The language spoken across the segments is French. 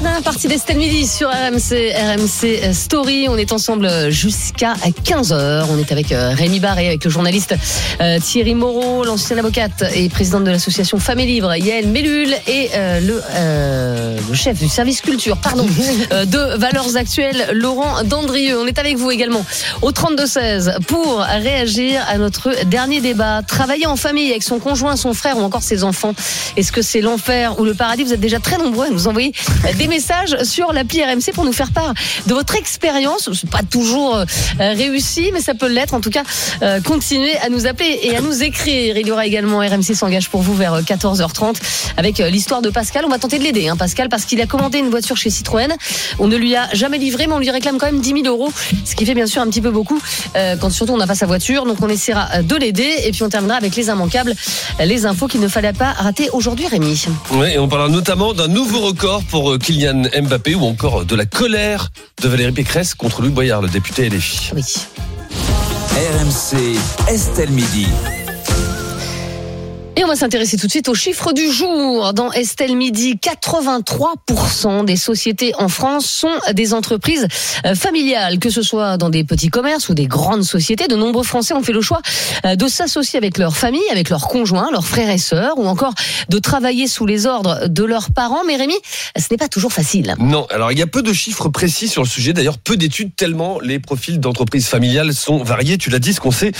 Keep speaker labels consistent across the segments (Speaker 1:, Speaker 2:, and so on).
Speaker 1: La dernière partie d'Estelle Midi sur RMC, RMC Story. On est ensemble jusqu'à 15h. On est avec euh, Rémi Barré, avec le journaliste euh, Thierry Moreau, l'ancienne avocate et présidente de l'association Femmes et Libre, Yael Mellul, et euh, le, euh, le chef du service culture, pardon, de Valeurs Actuelles, Laurent Dandrieux. On est avec vous également au 32-16 pour réagir à notre dernier débat. Travailler en famille avec son conjoint, son frère ou encore ses enfants. Est-ce que c'est l'enfer ou le paradis? Vous êtes déjà très nombreux à nous envoyer des messages sur l'appli RMC pour nous faire part de votre expérience. C'est pas toujours euh, réussi, mais ça peut l'être. En tout cas, euh, continuez à nous appeler et à nous écrire. Il y aura également RMC s'engage pour vous vers 14h30 avec euh, l'histoire de Pascal. On va tenter de l'aider, hein, Pascal, parce qu'il a commandé une voiture chez Citroën. On ne lui a jamais livré, mais on lui réclame quand même 10 000 euros, ce qui fait bien sûr un petit peu beaucoup quand surtout on n'a pas sa voiture. Donc on essaiera de l'aider et puis on terminera avec les immanquables, les infos qu'il ne fallait pas rater aujourd'hui, Rémi.
Speaker 2: Oui, et on parlera notamment d'un nouveau record pour euh, Mbappé ou encore de la colère de Valérie Pécresse contre Louis Boyard, le député LFI.
Speaker 1: Oui.
Speaker 3: RMC, Estelle Midi.
Speaker 1: Et on va s'intéresser tout de suite aux chiffres du jour. Dans Estelle Midi, 83% des sociétés en France sont des entreprises euh, familiales, que ce soit dans des petits commerces ou des grandes sociétés. De nombreux Français ont fait le choix euh, de s'associer avec leur famille, avec leurs conjoints, leurs frères et sœurs, ou encore de travailler sous les ordres de leurs parents. Mais Rémi, ce n'est pas toujours facile.
Speaker 2: Non, alors il y a peu de chiffres précis sur le sujet, d'ailleurs peu d'études tellement les profils d'entreprises familiales sont variés. Tu l'as dit, ce qu'on sait,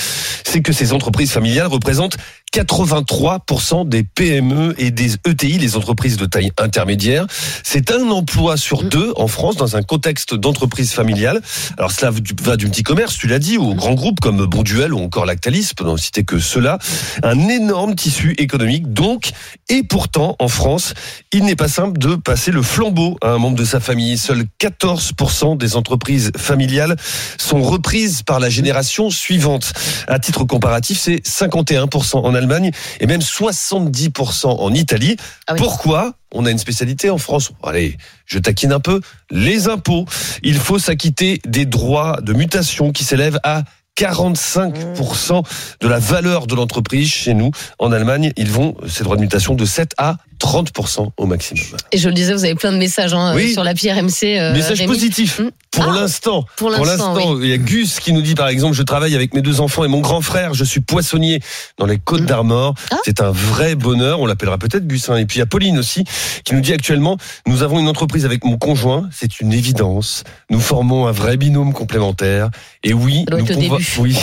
Speaker 2: c'est que ces entreprises familiales représentent 83% des PME et des ETI, les entreprises de taille intermédiaire. C'est un emploi sur deux en France dans un contexte d'entreprise familiale. Alors cela va du petit commerce, tu l'as dit, aux grands groupes comme Bonduel ou encore Lactalis, pour n'en citer que cela. Un énorme tissu économique donc, et pourtant en France, il n'est pas simple de passer le flambeau à un membre de sa famille. Seuls 14% des entreprises familiales sont reprises par la génération suivante. À titre comparatif, c'est 51% en Allemagne et même 70% en Italie.
Speaker 1: Ah oui.
Speaker 2: Pourquoi on a une spécialité en France? Allez, je taquine un peu. Les impôts. Il faut s'acquitter des droits de mutation qui s'élèvent à 45% de la valeur de l'entreprise chez nous. En Allemagne, ils vont, ces droits de mutation, de 7 à 30% au maximum.
Speaker 1: Et je le disais, vous avez plein de messages hein,
Speaker 2: Oui.
Speaker 1: sur l'appli RMC. euh,
Speaker 2: Message
Speaker 1: Rémi.
Speaker 2: positif.
Speaker 1: Hmm.
Speaker 2: Pour
Speaker 1: Ah,
Speaker 2: l'instant.
Speaker 1: pour l'instant,
Speaker 2: il y a Gus qui nous dit par exemple, je travaille avec mes deux enfants et mon grand frère, je suis poissonnier dans les Côtes d'Armor.
Speaker 1: Ah.
Speaker 2: C'est un vrai bonheur. On l'appellera peut-être Gus. hein. Et puis il y a Pauline aussi qui nous dit actuellement, nous avons une entreprise avec mon conjoint. C'est une évidence. Nous formons un vrai binôme complémentaire. Et oui, nous pouvons, oui,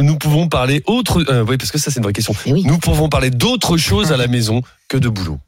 Speaker 2: nous, parler autre. euh, oui, parce que ça c'est une vraie question.
Speaker 1: Eh oui.
Speaker 2: Nous pouvons parler d'autre chose à la maison que de boulot.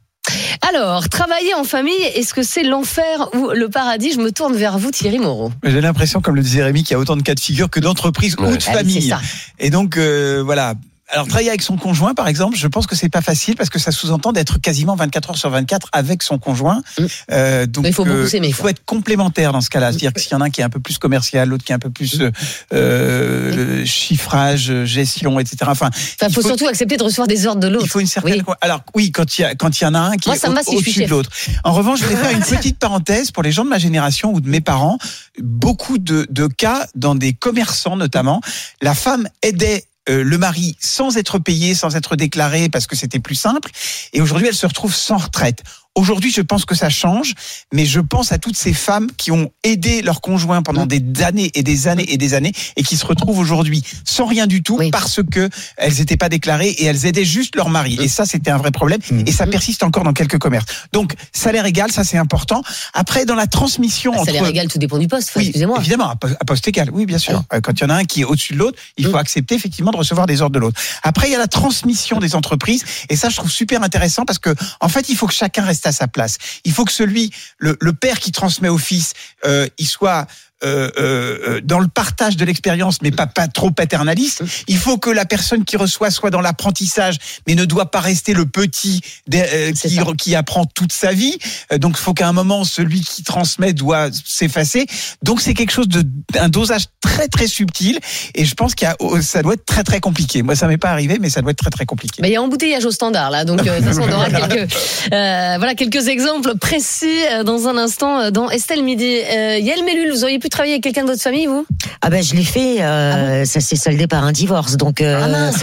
Speaker 1: Alors, travailler en famille, est-ce que c'est l'enfer ou le paradis? Je me tourne vers vous, Thierry Moreau.
Speaker 4: J'ai l'impression, comme le disait Rémi, qu'il y a autant de cas de figure que d'entreprises
Speaker 2: Ouais.
Speaker 4: ou de
Speaker 1: Ah
Speaker 4: familles. Et donc, euh, voilà. Alors, travailler avec son conjoint, par exemple, je pense que c'est pas facile parce que ça sous-entend d'être quasiment 24 heures sur 24 avec son conjoint.
Speaker 1: Mm.
Speaker 4: Euh, donc,
Speaker 1: Il faut beaucoup
Speaker 4: euh, il faut être complémentaire dans ce cas-là. C'est-à-dire que s'il y en a un qui est un peu plus commercial, l'autre qui est un peu plus euh, euh, chiffrage, gestion, etc. Enfin,
Speaker 1: Enfin,
Speaker 4: il
Speaker 1: faut,
Speaker 4: faut-
Speaker 1: surtout accepter de recevoir des ordres de l'autre.
Speaker 4: il faut une certaine.
Speaker 1: Oui.
Speaker 4: Alors oui, quand il y a quand il y en a un qui
Speaker 1: Moi,
Speaker 4: est
Speaker 1: va
Speaker 4: au-
Speaker 1: si
Speaker 4: au-dessus de l'autre. En revanche, je vais faire une petite parenthèse pour les gens de ma génération ou de mes parents. Beaucoup de, de cas dans des commerçants notamment, la femme aidait euh, le mari sans être payé, sans être déclaré parce que c'était plus simple. Et aujourd'hui, elle se retrouve sans retraite. Aujourd'hui, je pense que ça change, mais je pense à toutes ces femmes qui ont aidé leur conjoint pendant des années et des années et des années et qui se retrouvent aujourd'hui sans rien du tout
Speaker 1: Oui.
Speaker 4: parce que elles n'étaient pas déclarées et elles aidaient juste leur mari. Et ça, c'était un vrai problème. Et ça persiste encore dans quelques commerces. Donc, salaire égal, ça c'est important. Après, dans la transmission entre
Speaker 1: les régale, tout dépend du poste.
Speaker 4: Oui,
Speaker 1: excusez-moi.
Speaker 4: évidemment, à po- à poste égal. Oui, bien sûr. Euh, Quand il y en a un qui est au-dessus de l'autre, il faut
Speaker 1: Mm.
Speaker 4: accepter effectivement de recevoir des ordres de l'autre. Après, il y a la transmission des entreprises, et ça, je trouve super intéressant parce que, en fait, il faut que chacun reste sa place. Il faut que celui, le, le père qui transmet au fils, euh, il soit euh, euh, dans le partage de l'expérience, mais pas, pas trop paternaliste. Il faut que la personne qui reçoit soit dans l'apprentissage, mais ne doit pas rester le petit euh, qui, apprend toute sa vie. Euh, donc, il faut qu'à un moment, celui qui transmet doit s'effacer. Donc, c'est quelque chose de un dosage très très subtil et je pense qu'il y a, oh, ça doit être très très compliqué. Moi, ça m'est pas arrivé, mais ça doit être très très compliqué.
Speaker 1: Mais il y a embouteillage au standard là, donc euh, de toute façon, on aura quelques, euh, voilà, quelques exemples précis euh, dans un instant euh, dans Estelle Midi. Euh, Yael Mellul, vous auriez pu travailler avec quelqu'un de votre famille, vous?
Speaker 5: Ah ben je l'ai fait, euh, ça s'est soldé par un divorce, donc. euh,
Speaker 1: Ah mince,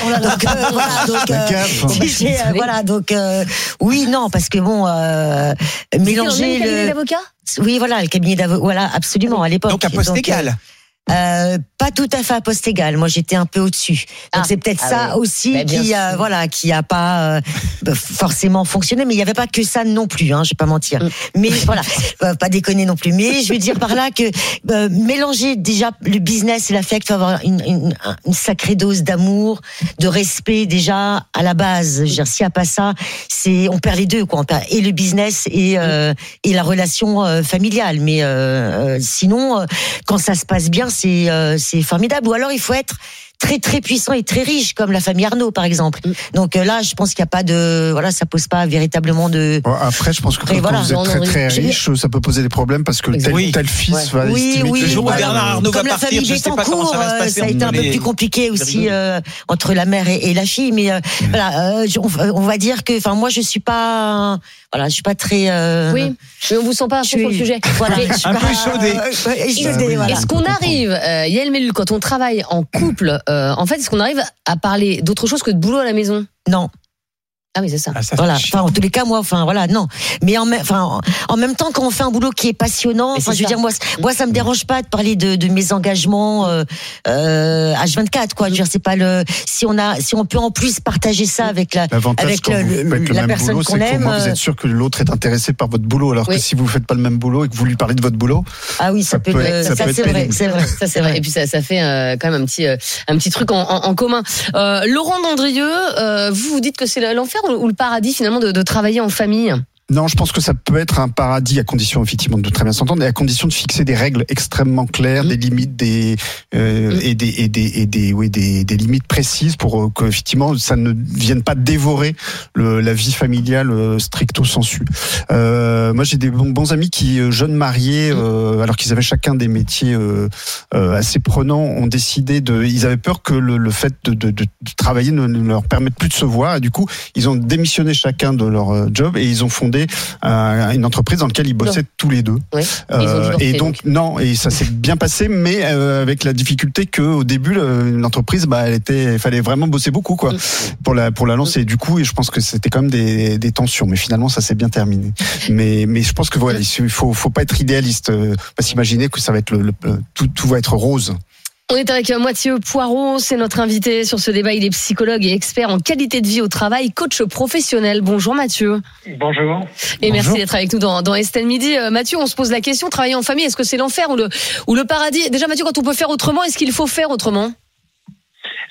Speaker 5: donc, euh, voilà, donc, euh, oui, non, parce que bon, euh, mélanger
Speaker 1: le cabinet d'avocat
Speaker 5: oui, voilà, le cabinet d'avocat, voilà, absolument à l'époque.
Speaker 4: Donc à poste
Speaker 5: Donc,
Speaker 4: égal.
Speaker 5: Euh, pas tout à fait à poste égal. Moi, j'étais un peu au-dessus. Donc
Speaker 1: Ah.
Speaker 5: c'est peut-être
Speaker 1: Ah
Speaker 5: ça
Speaker 1: oui.
Speaker 5: aussi
Speaker 1: bien
Speaker 5: qui,
Speaker 1: sûr.
Speaker 5: euh, voilà, qui a pas euh, bah, forcément fonctionné. Mais il y avait pas que ça non plus. Hein, je vais pas mentir.
Speaker 1: Mm.
Speaker 5: Mais voilà, euh, pas déconner non plus. Mais je veux dire par là que mélanger déjà le business et l'affect, faut avoir une, une, une sacrée dose d'amour, de respect déjà à la base. Je veux dire, s'il n'y a pas ça, c'est on perd les deux quoi. On perd et le business et et la relation familiale. Mais sinon, quand ça se passe bien, c'est c'est formidable. Ou alors il faut être très très puissant et très riche comme la famille Arnaud par exemple.
Speaker 1: Mm.
Speaker 5: Donc euh, là, je pense qu'il n'y a pas de voilà, ça pose pas véritablement de
Speaker 6: après, je pense que quand
Speaker 5: voilà,
Speaker 6: vous êtes
Speaker 1: non,
Speaker 6: très
Speaker 1: non,
Speaker 6: très riche, ça peut poser des problèmes parce que tel,
Speaker 4: Oui.
Speaker 6: tel fils
Speaker 1: Ouais.
Speaker 6: va
Speaker 5: Oui,
Speaker 6: estimer
Speaker 5: oui,
Speaker 4: Le jour où. Bernard Arnault va
Speaker 5: comme la
Speaker 4: partir,
Speaker 5: famille
Speaker 4: je sais pas comment
Speaker 5: Bettencourt,
Speaker 4: ça va se
Speaker 5: euh,
Speaker 4: passer.
Speaker 5: ça a été un peu plus compliqué aussi euh, entre la mère et, et la fille, mais euh, voilà, euh, on, on va dire que, enfin, moi, je suis pas, voilà, je suis pas très. euh,
Speaker 1: Oui, mais on vous sent pas à
Speaker 5: je
Speaker 1: fond sur le sujet.
Speaker 5: Voilà,
Speaker 1: Mais
Speaker 5: je suis
Speaker 4: Un peu
Speaker 5: pas- euh, ouais,
Speaker 6: Ah oui.
Speaker 5: voilà.
Speaker 1: Est-ce qu'on arrive, euh, Yael Mellul, quand on travaille en couple, euh, en fait, est-ce qu'on arrive à parler d'autre chose que de boulot à la maison?
Speaker 5: Non,
Speaker 1: Ah oui, c'est ça.
Speaker 4: Ah, ça,
Speaker 5: voilà. Enfin, en tous les cas, moi, enfin, voilà, non. Mais en, même- enfin, en, même temps, quand on fait un boulot qui est passionnant, enfin, je veux
Speaker 1: ça.
Speaker 5: dire, moi, ça me dérange pas de parler de, de mes engagements euh, euh, H24, quoi. Je veux dire, c'est pas le. Si on a, si on peut en plus partager ça avec la, avec
Speaker 6: quand
Speaker 5: le-
Speaker 6: vous
Speaker 5: le-
Speaker 6: faites le
Speaker 5: la
Speaker 6: même
Speaker 5: personne
Speaker 6: boulot,
Speaker 5: qu'on aime,
Speaker 6: moins vous
Speaker 5: euh,
Speaker 6: êtes sûr que l'autre est intéressé par votre boulot. Alors
Speaker 1: Oui.
Speaker 6: que si vous faites pas le même boulot et que vous lui parlez de votre boulot,
Speaker 5: ah oui, ça,
Speaker 6: Ça
Speaker 5: peut,
Speaker 6: être- ça
Speaker 5: ça, c'est vrai,
Speaker 6: pénible.
Speaker 5: c'est vrai.
Speaker 1: Ça c'est vrai. Et puis ça, ça fait euh, quand même un petit, euh, un petit truc en, en- en commun. Euh, Laurent Dandrieux, euh, vous vous dites que c'est l'enfer ou le paradis finalement de travailler en famille?
Speaker 6: Non, je pense que ça peut être un paradis à condition effectivement de très bien s'entendre et à condition de fixer des règles extrêmement claires,
Speaker 1: Mm.
Speaker 6: des limites, des euh,
Speaker 1: Mm.
Speaker 6: et des et des et des oui des, des limites précises pour euh, que effectivement ça ne vienne pas dévorer le, la vie familiale euh, stricto sensu. Euh, moi, j'ai des bons, bons amis qui euh, jeunes mariés, euh, alors qu'ils avaient chacun des métiers euh, euh, assez prenants, ont décidé de. Ils avaient peur que le, le fait de, de, de, de travailler ne, ne leur permette plus de se voir et du coup ils ont démissionné chacun de leur job et ils ont fondé euh, une entreprise dans laquelle ils bossaient tous les deux.
Speaker 1: Oui. Divorcé,
Speaker 6: et donc, non, et ça s'est bien passé, mais euh, avec la difficulté que au début le- l'entreprise, bah, elle était, il fallait vraiment bosser beaucoup quoi
Speaker 1: Mm.
Speaker 6: pour la pour la lancer. Et du coup, et je pense que c'était quand même des, des tensions, mais finalement ça s'est bien terminé. Mais mais je pense que voilà, il faut faut pas être idéaliste, euh, pas s'imaginer que ça va être le, le- tout tout va être rose.
Speaker 1: On est avec euh, Mathieu Poirot, c'est notre invité sur ce débat. Il est psychologue et expert en qualité de vie au travail, coach professionnel. Bonjour Mathieu.
Speaker 7: Bonjour.
Speaker 1: Et merci d'être avec nous dans, dans Estelle Midi. Euh, Mathieu, on se pose la question, travailler en famille, est-ce que c'est l'enfer ou le, ou le paradis? Déjà Mathieu, quand on peut faire autrement, est-ce qu'il faut faire autrement?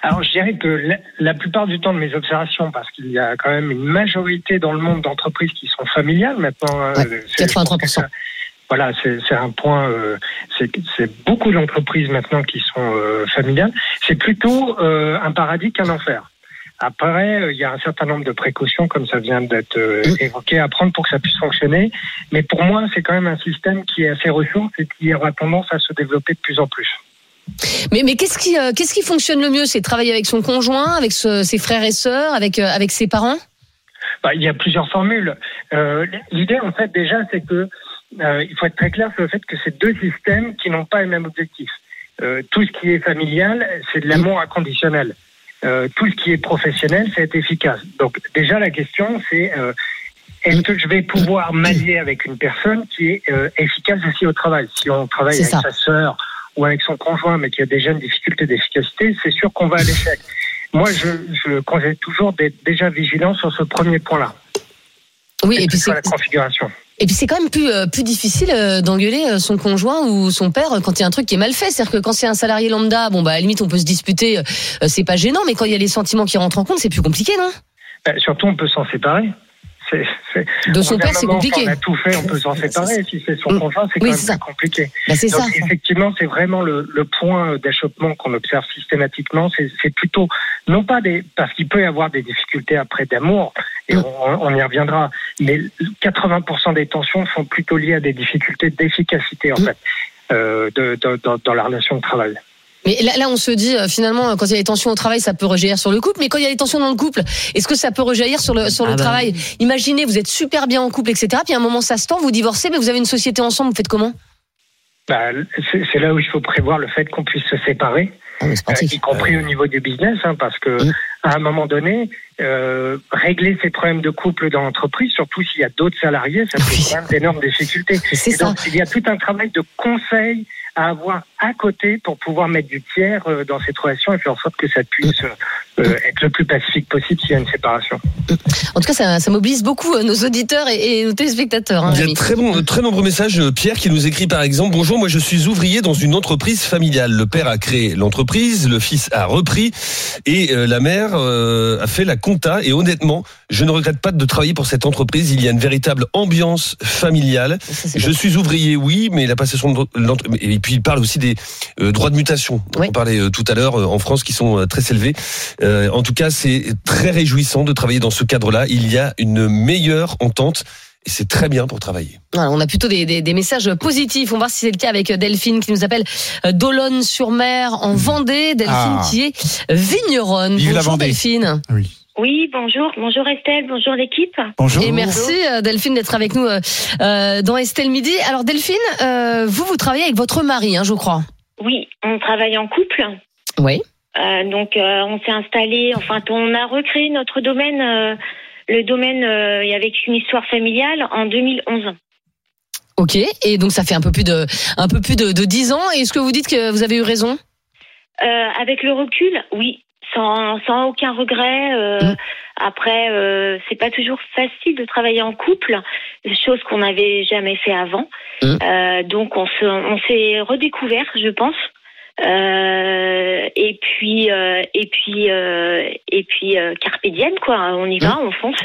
Speaker 7: Alors, je dirais que la, la plupart du temps de mes observations, parce qu'il y a quand même une majorité dans le monde d'entreprises qui sont familiales maintenant. hein,
Speaker 1: Ouais,
Speaker 7: c'est-
Speaker 1: 83%.
Speaker 7: Voilà, c'est un point. euh, c'est beaucoup d'entreprises maintenant qui sont euh, familiales. C'est plutôt euh, un paradis qu'un enfer. Après, euh, il y a un certain nombre de précautions, comme ça vient d'être évoqué, à prendre pour que ça puisse fonctionner. Mais pour moi, c'est quand même un système qui est assez ressource et qui aura tendance à se développer de plus en plus.
Speaker 1: Mais, mais qu'est-ce qui, euh, qu'est-ce qui fonctionne le mieux? C'est travailler avec son conjoint, avec ce- ses frères et sœurs, avec, euh, avec ses parents?
Speaker 7: Bah, il y a plusieurs formules. Euh, L'idée, en fait, déjà, c'est que euh, il faut être très clair sur le fait que c'est deux systèmes qui n'ont pas le même objectif. Euh, tout ce qui est familial, c'est de l'amour inconditionnel. Euh, tout ce qui est professionnel, c'est être efficace. Donc, déjà, la question, c'est est-ce que je vais pouvoir m'allier avec une personne qui est efficace aussi au travail? Si on travaille avec
Speaker 1: ça.
Speaker 7: sa sœur ou avec son conjoint, mais qui a déjà une difficulté d'efficacité, c'est sûr qu'on va à l'échec. Moi, je, je conseille toujours d'être déjà vigilant sur ce premier point-là.
Speaker 1: Oui, et puis c'est
Speaker 7: la configuration.
Speaker 1: Et puis c'est quand même plus euh, plus difficile euh, d'engueuler euh, son conjoint ou son père quand il y a un truc qui est mal fait. C'est-à-dire que quand c'est un salarié lambda, bon bah à la limite on peut se disputer, c'est pas gênant, mais quand il y a les sentiments qui rentrent en compte, c'est plus compliqué, non?
Speaker 7: Surtout, on peut s'en séparer.
Speaker 1: De son père, c'est compliqué.
Speaker 7: On a tout fait, on peut s'en séparer. Si c'est son
Speaker 1: Mm.
Speaker 7: conjoint, c'est
Speaker 1: Oui,
Speaker 7: quand même
Speaker 1: ça.
Speaker 7: compliqué.
Speaker 1: Bah,
Speaker 7: Donc,
Speaker 1: ça.
Speaker 7: effectivement, c'est vraiment le, le point d'achoppement qu'on observe systématiquement. C'est, plutôt, non pas des, parce qu'il peut y avoir des difficultés après d'amour, et
Speaker 1: Mm.
Speaker 7: on, on y reviendra, mais 80% des tensions sont plutôt liées à des difficultés d'efficacité, en
Speaker 1: Mm.
Speaker 7: fait, euh, de, de- dans- dans la relation de travail.
Speaker 1: Mais là, là, on se dit euh, finalement, quand il y a des tensions au travail, ça peut rejaillir sur le couple. Mais quand il y a des tensions dans le couple, est-ce que ça peut rejaillir sur le sur le
Speaker 5: Ah bah.
Speaker 1: travail Imaginez, vous êtes super bien en couple, etc. Puis à un moment, ça se tend, vous divorcez, mais vous avez une société ensemble. Vous faites comment?
Speaker 7: Bah, c'est c'est là où il faut prévoir le fait qu'on puisse se séparer,
Speaker 1: ah,
Speaker 7: euh, y compris au niveau du business, hein, parce que
Speaker 1: Mm.
Speaker 7: à un moment donné, euh, régler ces problèmes de couple dans l'entreprise, surtout s'il y a d'autres salariés, ça
Speaker 1: Oui.
Speaker 7: pose quand même d'énormes difficultés.
Speaker 1: C'est
Speaker 7: Et
Speaker 1: ça.
Speaker 7: donc, il y a tout un travail de conseil à avoir à côté pour pouvoir mettre du tiers euh, dans cette relation et faire en sorte que ça puisse euh, être le plus pacifique possible s'il y a une séparation.
Speaker 1: En tout cas, ça, ça mobilise beaucoup euh, nos auditeurs et, et nos téléspectateurs. hein,
Speaker 2: Il y a très, bon, très nombreux messages. Euh, Pierre qui nous écrit par exemple Bonjour, moi je suis ouvrier dans une entreprise familiale. Le père a créé l'entreprise, le fils a repris et euh, la mère euh, a fait la compta. Et honnêtement, je ne regrette pas de travailler pour cette entreprise. Il y a une véritable ambiance familiale.
Speaker 1: Ça,
Speaker 2: Je suis ouvrier, oui, mais la passation de et puis il parle aussi des euh, droits de mutation.
Speaker 1: Oui.
Speaker 2: On parlait tout à l'heure en France qui sont très élevés. En tout cas, c'est très réjouissant de travailler dans ce cadre-là. Il y a une meilleure entente et c'est très bien pour travailler.
Speaker 1: Voilà, on a plutôt des, des- des messages positifs. On va voir si c'est le cas avec euh, Delphine qui nous appelle euh, d'Olonne-sur-Mer en Vendée. Delphine
Speaker 4: Ah.
Speaker 1: qui est vigneronne.
Speaker 4: Vive la
Speaker 1: Bonjour
Speaker 4: Vendée.
Speaker 1: Delphine.
Speaker 6: Oui.
Speaker 8: Oui, bonjour. Bonjour Estelle, bonjour l'équipe.
Speaker 4: Bonjour.
Speaker 1: Et merci euh, Delphine d'être avec nous euh, euh, dans Estelle Midi. Alors Delphine, euh, vous, vous travaillez avec votre mari, hein, je crois.
Speaker 8: Oui, on travaille en couple.
Speaker 1: Oui.
Speaker 8: Euh, donc euh, on s'est installé, enfin on a recréé notre domaine, euh, le domaine euh, avec une histoire familiale en 2011.
Speaker 1: Ok. Et donc ça fait un peu plus de un peu plus de, de 10 ans. Et est-ce que vous dites que vous avez eu raison?
Speaker 8: Euh, avec le recul, oui, sans, sans aucun regret. euh,
Speaker 1: Mm.
Speaker 8: Après, euh, c'est pas toujours facile de travailler en couple, chose qu'on n'avait jamais fait avant.
Speaker 1: Mm.
Speaker 8: Euh, donc on se, on s'est redécouvert, je pense. Euh, et puis euh, et puis euh, et puis euh, carpe diem, quoi. On y va, on fonce,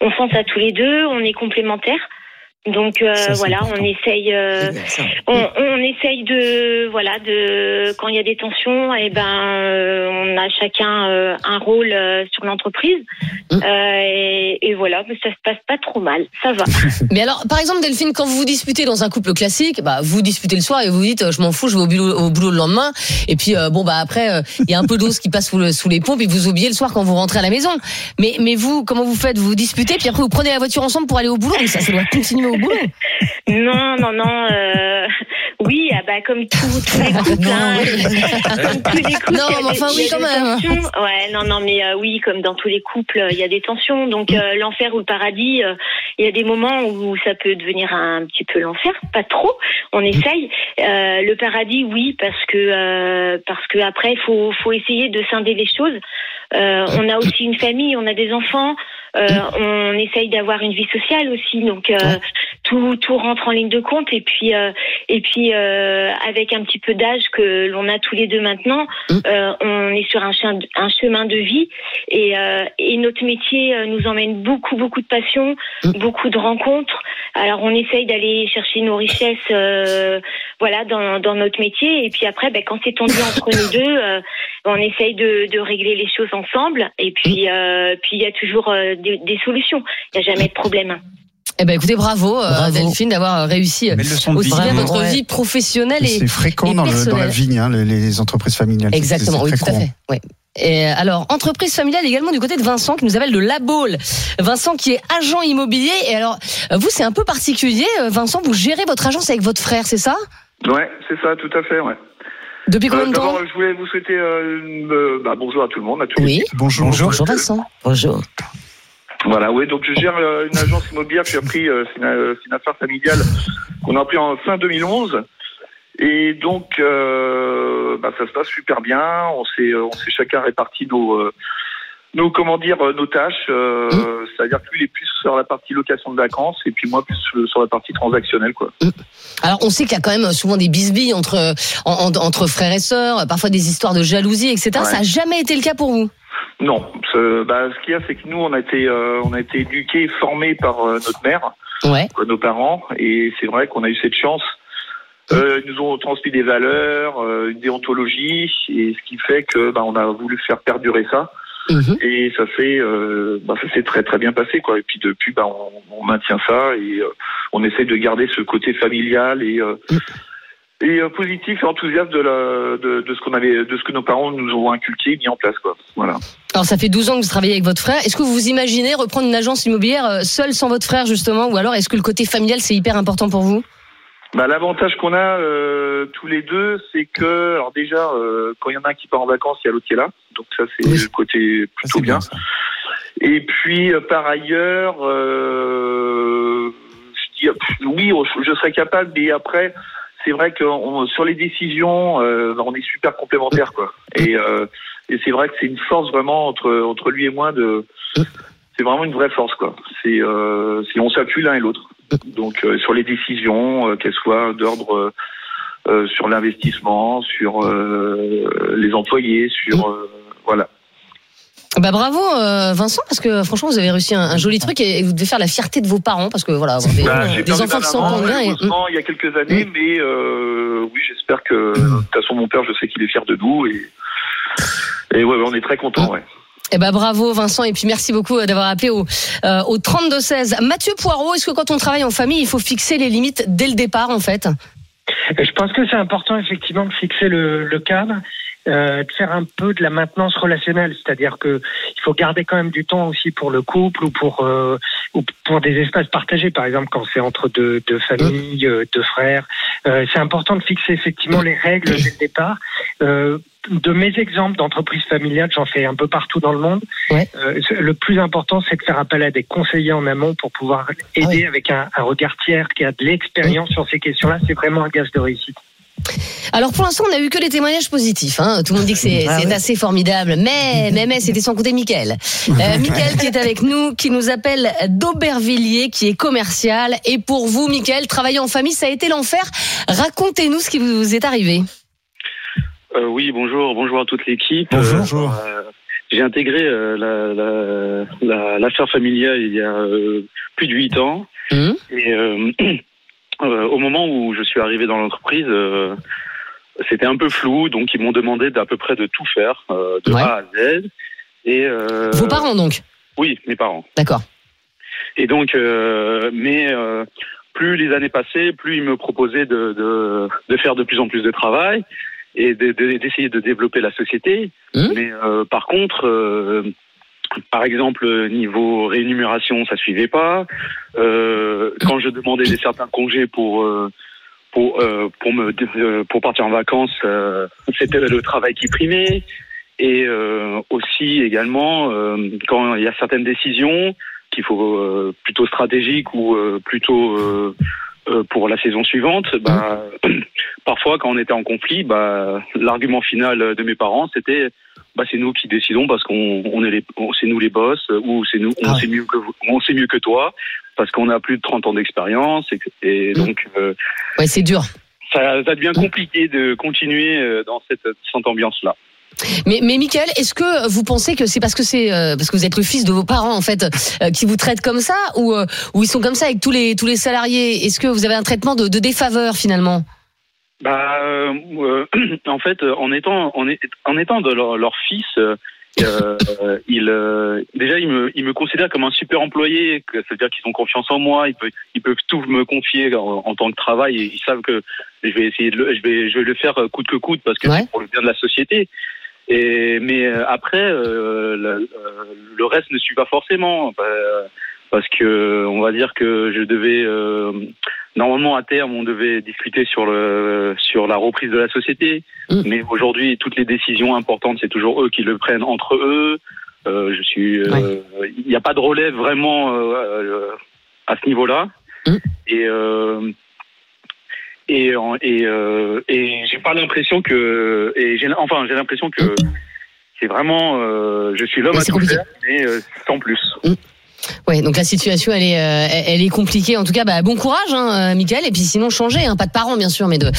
Speaker 8: on fonce à tous les deux, on est complémentaires. Donc euh,
Speaker 6: Ça,
Speaker 8: voilà,
Speaker 6: important.
Speaker 8: on essaye. euh, on, on essaye de voilà de quand il y a des tensions et ben euh, on a chacun euh, un rôle euh, sur l'entreprise
Speaker 1: Mm.
Speaker 8: Euh, et, et voilà mais ça se passe pas trop mal ça va
Speaker 1: Mais alors, par exemple, Delphine, quand vous vous disputez dans un couple classique, bah, vous disputez le soir et vous dites, je m'en fous, je vais au boulot, au boulot le lendemain. Et puis, euh, bon, bah après, euh, il y a un peu d'eau qui passe sous, le- sous les pompes et vous oubliez le soir quand vous rentrez à la maison. Mais, mais vous, comment vous faites? Vous vous disputez, puis après vous prenez la voiture ensemble pour aller au boulot. Mais ça, ça doit continuer au boulot.
Speaker 8: non non non euh, oui ah bah comme tous tous les couples hein, comme tous les couples
Speaker 1: Non,
Speaker 8: il y a
Speaker 1: mais
Speaker 8: des-
Speaker 1: enfin,
Speaker 8: il y
Speaker 1: oui,
Speaker 8: a
Speaker 1: quand
Speaker 8: des
Speaker 1: même.
Speaker 8: tensions. ouais non non mais euh, oui comme dans tous les couples il y a des tensions donc euh, l'enfer ou le paradis euh, il y a des moments où ça peut devenir un petit peu l'enfer pas trop on
Speaker 1: Mm.
Speaker 8: essaye Euh, le paradis oui parce que euh, parce que après faut faut essayer de scinder les choses. Euh, on a aussi une famille on a des enfants euh, on essaye d'avoir une vie sociale aussi. Donc euh, tout tout rentre en ligne de compte. Et puis euh, et puis euh, avec un petit peu d'âge que l'on a tous les deux maintenant
Speaker 1: Mm.
Speaker 8: euh, on est sur un, chemin- un chemin de vie. Et, euh, et notre métier nous emmène beaucoup beaucoup de passion
Speaker 1: Mm.
Speaker 8: beaucoup de rencontres. Alors on essaye d'aller chercher nos richesses euh, voilà dans, dans notre métier et puis après ben, quand c'est tendu entre nous deux euh, on essaye de, de régler les choses ensemble et puis euh, puis il y a toujours euh, des, des solutions il n'y a jamais de problème
Speaker 1: Eh ben, écoutez, bravo,
Speaker 5: Bravo.
Speaker 1: Delphine, d'avoir réussi aussi bien
Speaker 5: Vraiment,
Speaker 1: votre
Speaker 5: ouais.
Speaker 1: vie professionnelle et,
Speaker 6: C'est fréquent
Speaker 1: et
Speaker 6: dans, le, dans la vigne, hein, les, les entreprises familiales.
Speaker 1: Exactement, oui, tout à fait. Ouais. Et alors, entreprise familiale également du côté de Vincent qui nous appelle de La Baule. Vincent qui est agent immobilier. Et alors, vous, c'est un peu particulier. Vincent, vous gérez votre agence avec votre frère, c'est ça?
Speaker 9: Ouais, c'est ça, tout à fait, ouais.
Speaker 1: Depuis combien
Speaker 9: Euh,
Speaker 1: de temps
Speaker 9: D'abord, je voulais vous souhaiter euh, euh, bah, bonjour à tout le monde, à tous les
Speaker 1: Oui.
Speaker 6: Bonjour.
Speaker 4: Bonjour.
Speaker 1: Bonjour Vincent.
Speaker 5: Bonjour.
Speaker 9: Voilà, oui, donc je gère euh, une agence immobilière que j'ai appris, euh, c'est une, euh, affaire familiale qu'on a pris en fin 2011. Et donc, euh, bah, ça se passe super bien. On s'est, euh, on s'est chacun réparti nos, euh, nos, comment dire, euh, nos tâches. euh, C'est-à-dire que lui, il est plus sur la partie location de vacances, et puis moi, plus sur la partie transactionnelle, quoi.
Speaker 1: Alors, on sait qu'il y a quand même souvent des bisbilles entre, en- en- entre frères et sœurs, parfois des histoires de jalousie, etc.
Speaker 9: Ouais.
Speaker 1: Ça n'a jamais été le cas pour vous?
Speaker 9: Non, ce, bah, ce qu'il y a, c'est que nous, on a été, euh, on a été éduqués, formés par euh, notre mère.
Speaker 1: Ouais.
Speaker 9: nos parents. Et c'est vrai qu'on a eu cette chance. Euh, ils nous ont transmis des valeurs, euh, une déontologie, et ce qui fait que bah, on a voulu faire perdurer ça.
Speaker 1: Mhm.
Speaker 9: Et ça fait, euh, bah, ça s'est très très bien passé quoi. Et puis depuis, bah, on, on maintient ça et euh, on essaie de garder ce côté familial et euh, et euh, positif et enthousiaste de, la, de, de ce qu'on avait, de ce que nos parents nous ont inculqué, mis en place, quoi. Voilà.
Speaker 1: Alors ça fait 12 ans que vous travaillez avec votre frère. Est-ce que vous vous imaginez reprendre une agence immobilière seule sans votre frère justement? Ou alors est-ce que le côté familial c'est hyper important pour vous?
Speaker 9: Bah, l'avantage qu'on a euh, tous les deux, c'est que, alors déjà, euh, quand il y en a un qui part en vacances, il y a l'autre qui est là. Donc ça, c'est
Speaker 1: Oui.
Speaker 9: le côté plutôt
Speaker 4: c'est
Speaker 9: bien. Et puis, euh, par ailleurs, euh, je dis, oui, je, serais capable, mais après, c'est vrai que on- sur les décisions, euh, on est super complémentaires, quoi. Et, euh, et c'est vrai que c'est une force vraiment entre entre lui et moi de. C'est vraiment une vraie force, quoi. C'est euh, c'est- on s'appuie l'un et l'autre. Donc euh, sur les décisions, euh, qu'elles soient d'ordre euh, sur l'investissement, sur les employés, sur euh, voilà.
Speaker 1: Bah bravo Vincent parce que franchement vous avez réussi un, un joli truc et, vous devez faire la fierté de vos parents parce que voilà avoir des,
Speaker 9: Bah,
Speaker 1: des enfants qui s'entendent bien et
Speaker 9: il y a quelques années, mais euh, oui, j'espère que de toute façon mon père, je sais qu'il est fier de nous et et ouais, ouais, on est très content, ouais.
Speaker 1: Eh ben bravo Vincent. Et puis merci beaucoup euh, d'avoir appelé au, euh, au 32 16. Mathieu Poirot, est-ce que quand on travaille en famille, il faut fixer les limites dès le départ en fait?
Speaker 7: Je pense que c'est important effectivement de fixer le, le cadre, euh, de faire un peu de la maintenance relationnelle, c'est-à-dire que il faut garder quand même du temps aussi pour le couple ou pour euh, ou pour des espaces partagés, par exemple quand c'est entre deux, deux familles, euh, deux frères. Euh, c'est important de fixer effectivement les règles dès le départ. Euh, de mes exemples d'entreprises familiales, j'en fais un peu partout dans le monde.
Speaker 1: Ouais.
Speaker 7: Euh, le plus important, c'est de faire appel à des conseillers en amont pour pouvoir aider
Speaker 1: oui.
Speaker 7: avec un, un regard tiers qui a de l'expérience sur ces questions-là. C'est vraiment un gage de réussite.
Speaker 1: Alors pour l'instant, on a eu que les témoignages positifs. Hein. Tout le monde dit que c'est
Speaker 5: Ah ouais.
Speaker 1: assez formidable. Mais, mais, mais, c'était sans compter Mickaël. Euh, Mickaël qui est avec nous, qui nous appelle d'Aubervilliers, qui est commercial. Et pour vous, Mickaël, travailler en famille, ça a été l'enfer. Racontez-nous ce qui vous est arrivé.
Speaker 10: Euh, oui, bonjour, bonjour à toute l'équipe.
Speaker 4: Bonjour.
Speaker 10: Euh, j'ai intégré euh, la- la- la- l'affaire familiale il y a euh, plus de huit ans.
Speaker 1: Hum
Speaker 10: Et euh, au moment où je suis arrivé dans l'entreprise, euh, c'était un peu flou, donc ils m'ont demandé d'à peu près de tout faire, euh, de
Speaker 1: Ouais.
Speaker 10: A à Z. Et
Speaker 1: Vos parents donc
Speaker 10: Oui, mes parents.
Speaker 1: D'accord.
Speaker 10: Et donc, mais plus les années passaient, plus ils me proposaient de, de, de faire de plus en plus de travail et de- de- d'essayer de, développer la société.
Speaker 1: Mhm.
Speaker 10: Mais par contre, par exemple, niveau rémunération, ça suivait pas. Euh, quand je demandais des certains congés pour euh, pour euh, pour me euh, pour partir en vacances, c'était le travail qui primait. Et aussi également quand il y a certaines décisions qu'il faut plutôt stratégiques ou plutôt pour la saison suivante, bah, parfois quand on était en conflit, bah, l'argument final de mes parents c'était bah, c'est nous qui décidons parce qu'on on est les c'est nous les boss ou c'est nous on
Speaker 4: Ah
Speaker 10: sait mieux que vous- on sait mieux que toi parce qu'on a plus de 30 ans d'expérience et, et donc euh,
Speaker 1: Ouais, c'est dur.
Speaker 10: ça, ça devient compliqué de continuer euh, dans cette, cette ambiance là.
Speaker 1: Mais, mais Michael, est-ce que vous pensez que c'est parce que c'est euh, parce que vous êtes le fils de vos parents en fait euh, qui vous traitent comme ça ou euh, ou ils sont comme ça avec tous les tous les salariés? Est-ce que vous avez un traitement de, de défaveur finalement?
Speaker 10: Bah, euh, en fait, en étant en, est- en étant de leur, leur fils, ils, déjà ils me ils me considèrent comme un super employé, c'est-à-dire qu'ils ont confiance en moi, ils peuvent ils peuvent tout me confier en, en tant que travail et ils savent que je vais essayer de le, je vais je vais le faire coûte que coûte parce que
Speaker 1: Ouais.
Speaker 10: c'est pour le bien de la société. Et mais euh, après euh, le, euh, le reste ne suit pas forcément. Bah, parce que on va dire que je devais euh, normalement à terme on devait discuter sur le sur la reprise de la société.
Speaker 1: Mm.
Speaker 10: mais aujourd'hui toutes les décisions importantes c'est toujours eux qui le prennent entre eux. Euh, je suis euh, il n'y a pas de relève vraiment à ce niveau-là.
Speaker 1: Mm.
Speaker 10: et euh, et et, euh, et j'ai pas l'impression que et j'ai enfin j'ai l'impression que c'est vraiment euh, je suis l'homme
Speaker 1: Ouais,
Speaker 10: à tout faire mais euh, sans plus
Speaker 1: Ouais, donc la situation elle est euh, elle est compliquée. En tout cas, bah, bon courage, hein, euh, Michael. Et puis sinon changer, hein, pas de parents bien sûr, mais de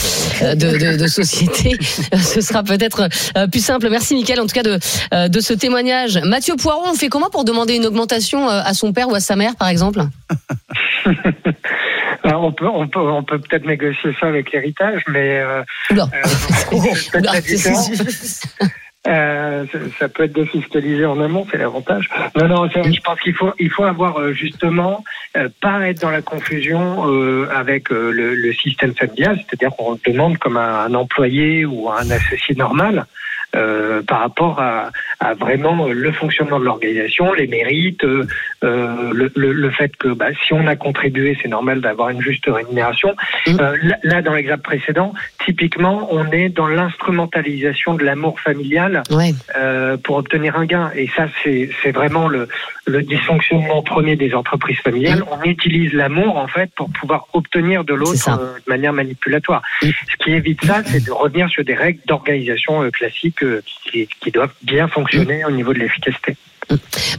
Speaker 1: euh, de, de, de société, ce sera peut-être euh, plus simple. Merci, Michael, en tout cas de euh, de ce témoignage. Mathieu Poiron, on fait comment pour demander une augmentation euh, à son père ou à sa mère, par exemple?
Speaker 7: on peut, on peut, on peut peut-être négocier ça avec l'héritage, mais euh, euh, Euh, ça, ça peut être défiscalisé en amont, c'est l'avantage. Non, non, je pense qu'il faut, il faut avoir euh, justement euh, pas être dans la confusion euh, avec le, le système familial, c'est-à-dire qu'on demande comme un, un employé ou un associé normal. Euh, par rapport à, à vraiment le fonctionnement de l'organisation, les mérites, euh, euh, le, le, le fait que bah, si on a contribué, c'est normal d'avoir une juste rémunération. Euh, là, là, dans l'exemple précédent, typiquement, on est dans l'instrumentalisation de l'amour familial
Speaker 1: Ouais.
Speaker 7: pour obtenir un gain. Et ça, c'est vraiment le, le dysfonctionnement premier des entreprises familiales. On utilise l'amour, en fait, pour pouvoir obtenir de l'autre de manière manipulatoire. Ce qui évite ça, c'est de revenir sur des règles d'organisation classiques qui, qui doivent bien fonctionner au niveau de l'efficacité.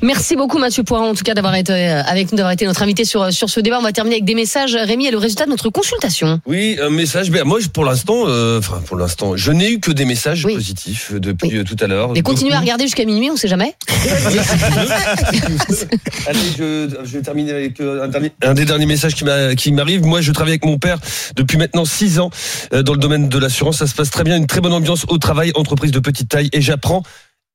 Speaker 1: Merci beaucoup Mathieu Poiron en tout cas d'avoir été euh, avec nous, d'avoir été notre invité sur, sur ce débat. On va terminer avec des messages. Rémi, et le résultat de notre consultation.
Speaker 2: Oui, un message. Ben, moi, pour l'instant, euh, enfin pour l'instant, je n'ai eu que des messages positifs depuis euh, tout à l'heure.
Speaker 1: Et continuez à regarder jusqu'à minuit, on sait jamais.
Speaker 2: Allez, je, je vais terminer avec euh, un, dernier- un des derniers messages qui m'a- qui m'arrive. Moi, je travaille avec mon père depuis maintenant six ans euh, dans le domaine de l'assurance. Ça se passe très bien, une très bonne ambiance au travail, entreprise de petite taille, et j'apprends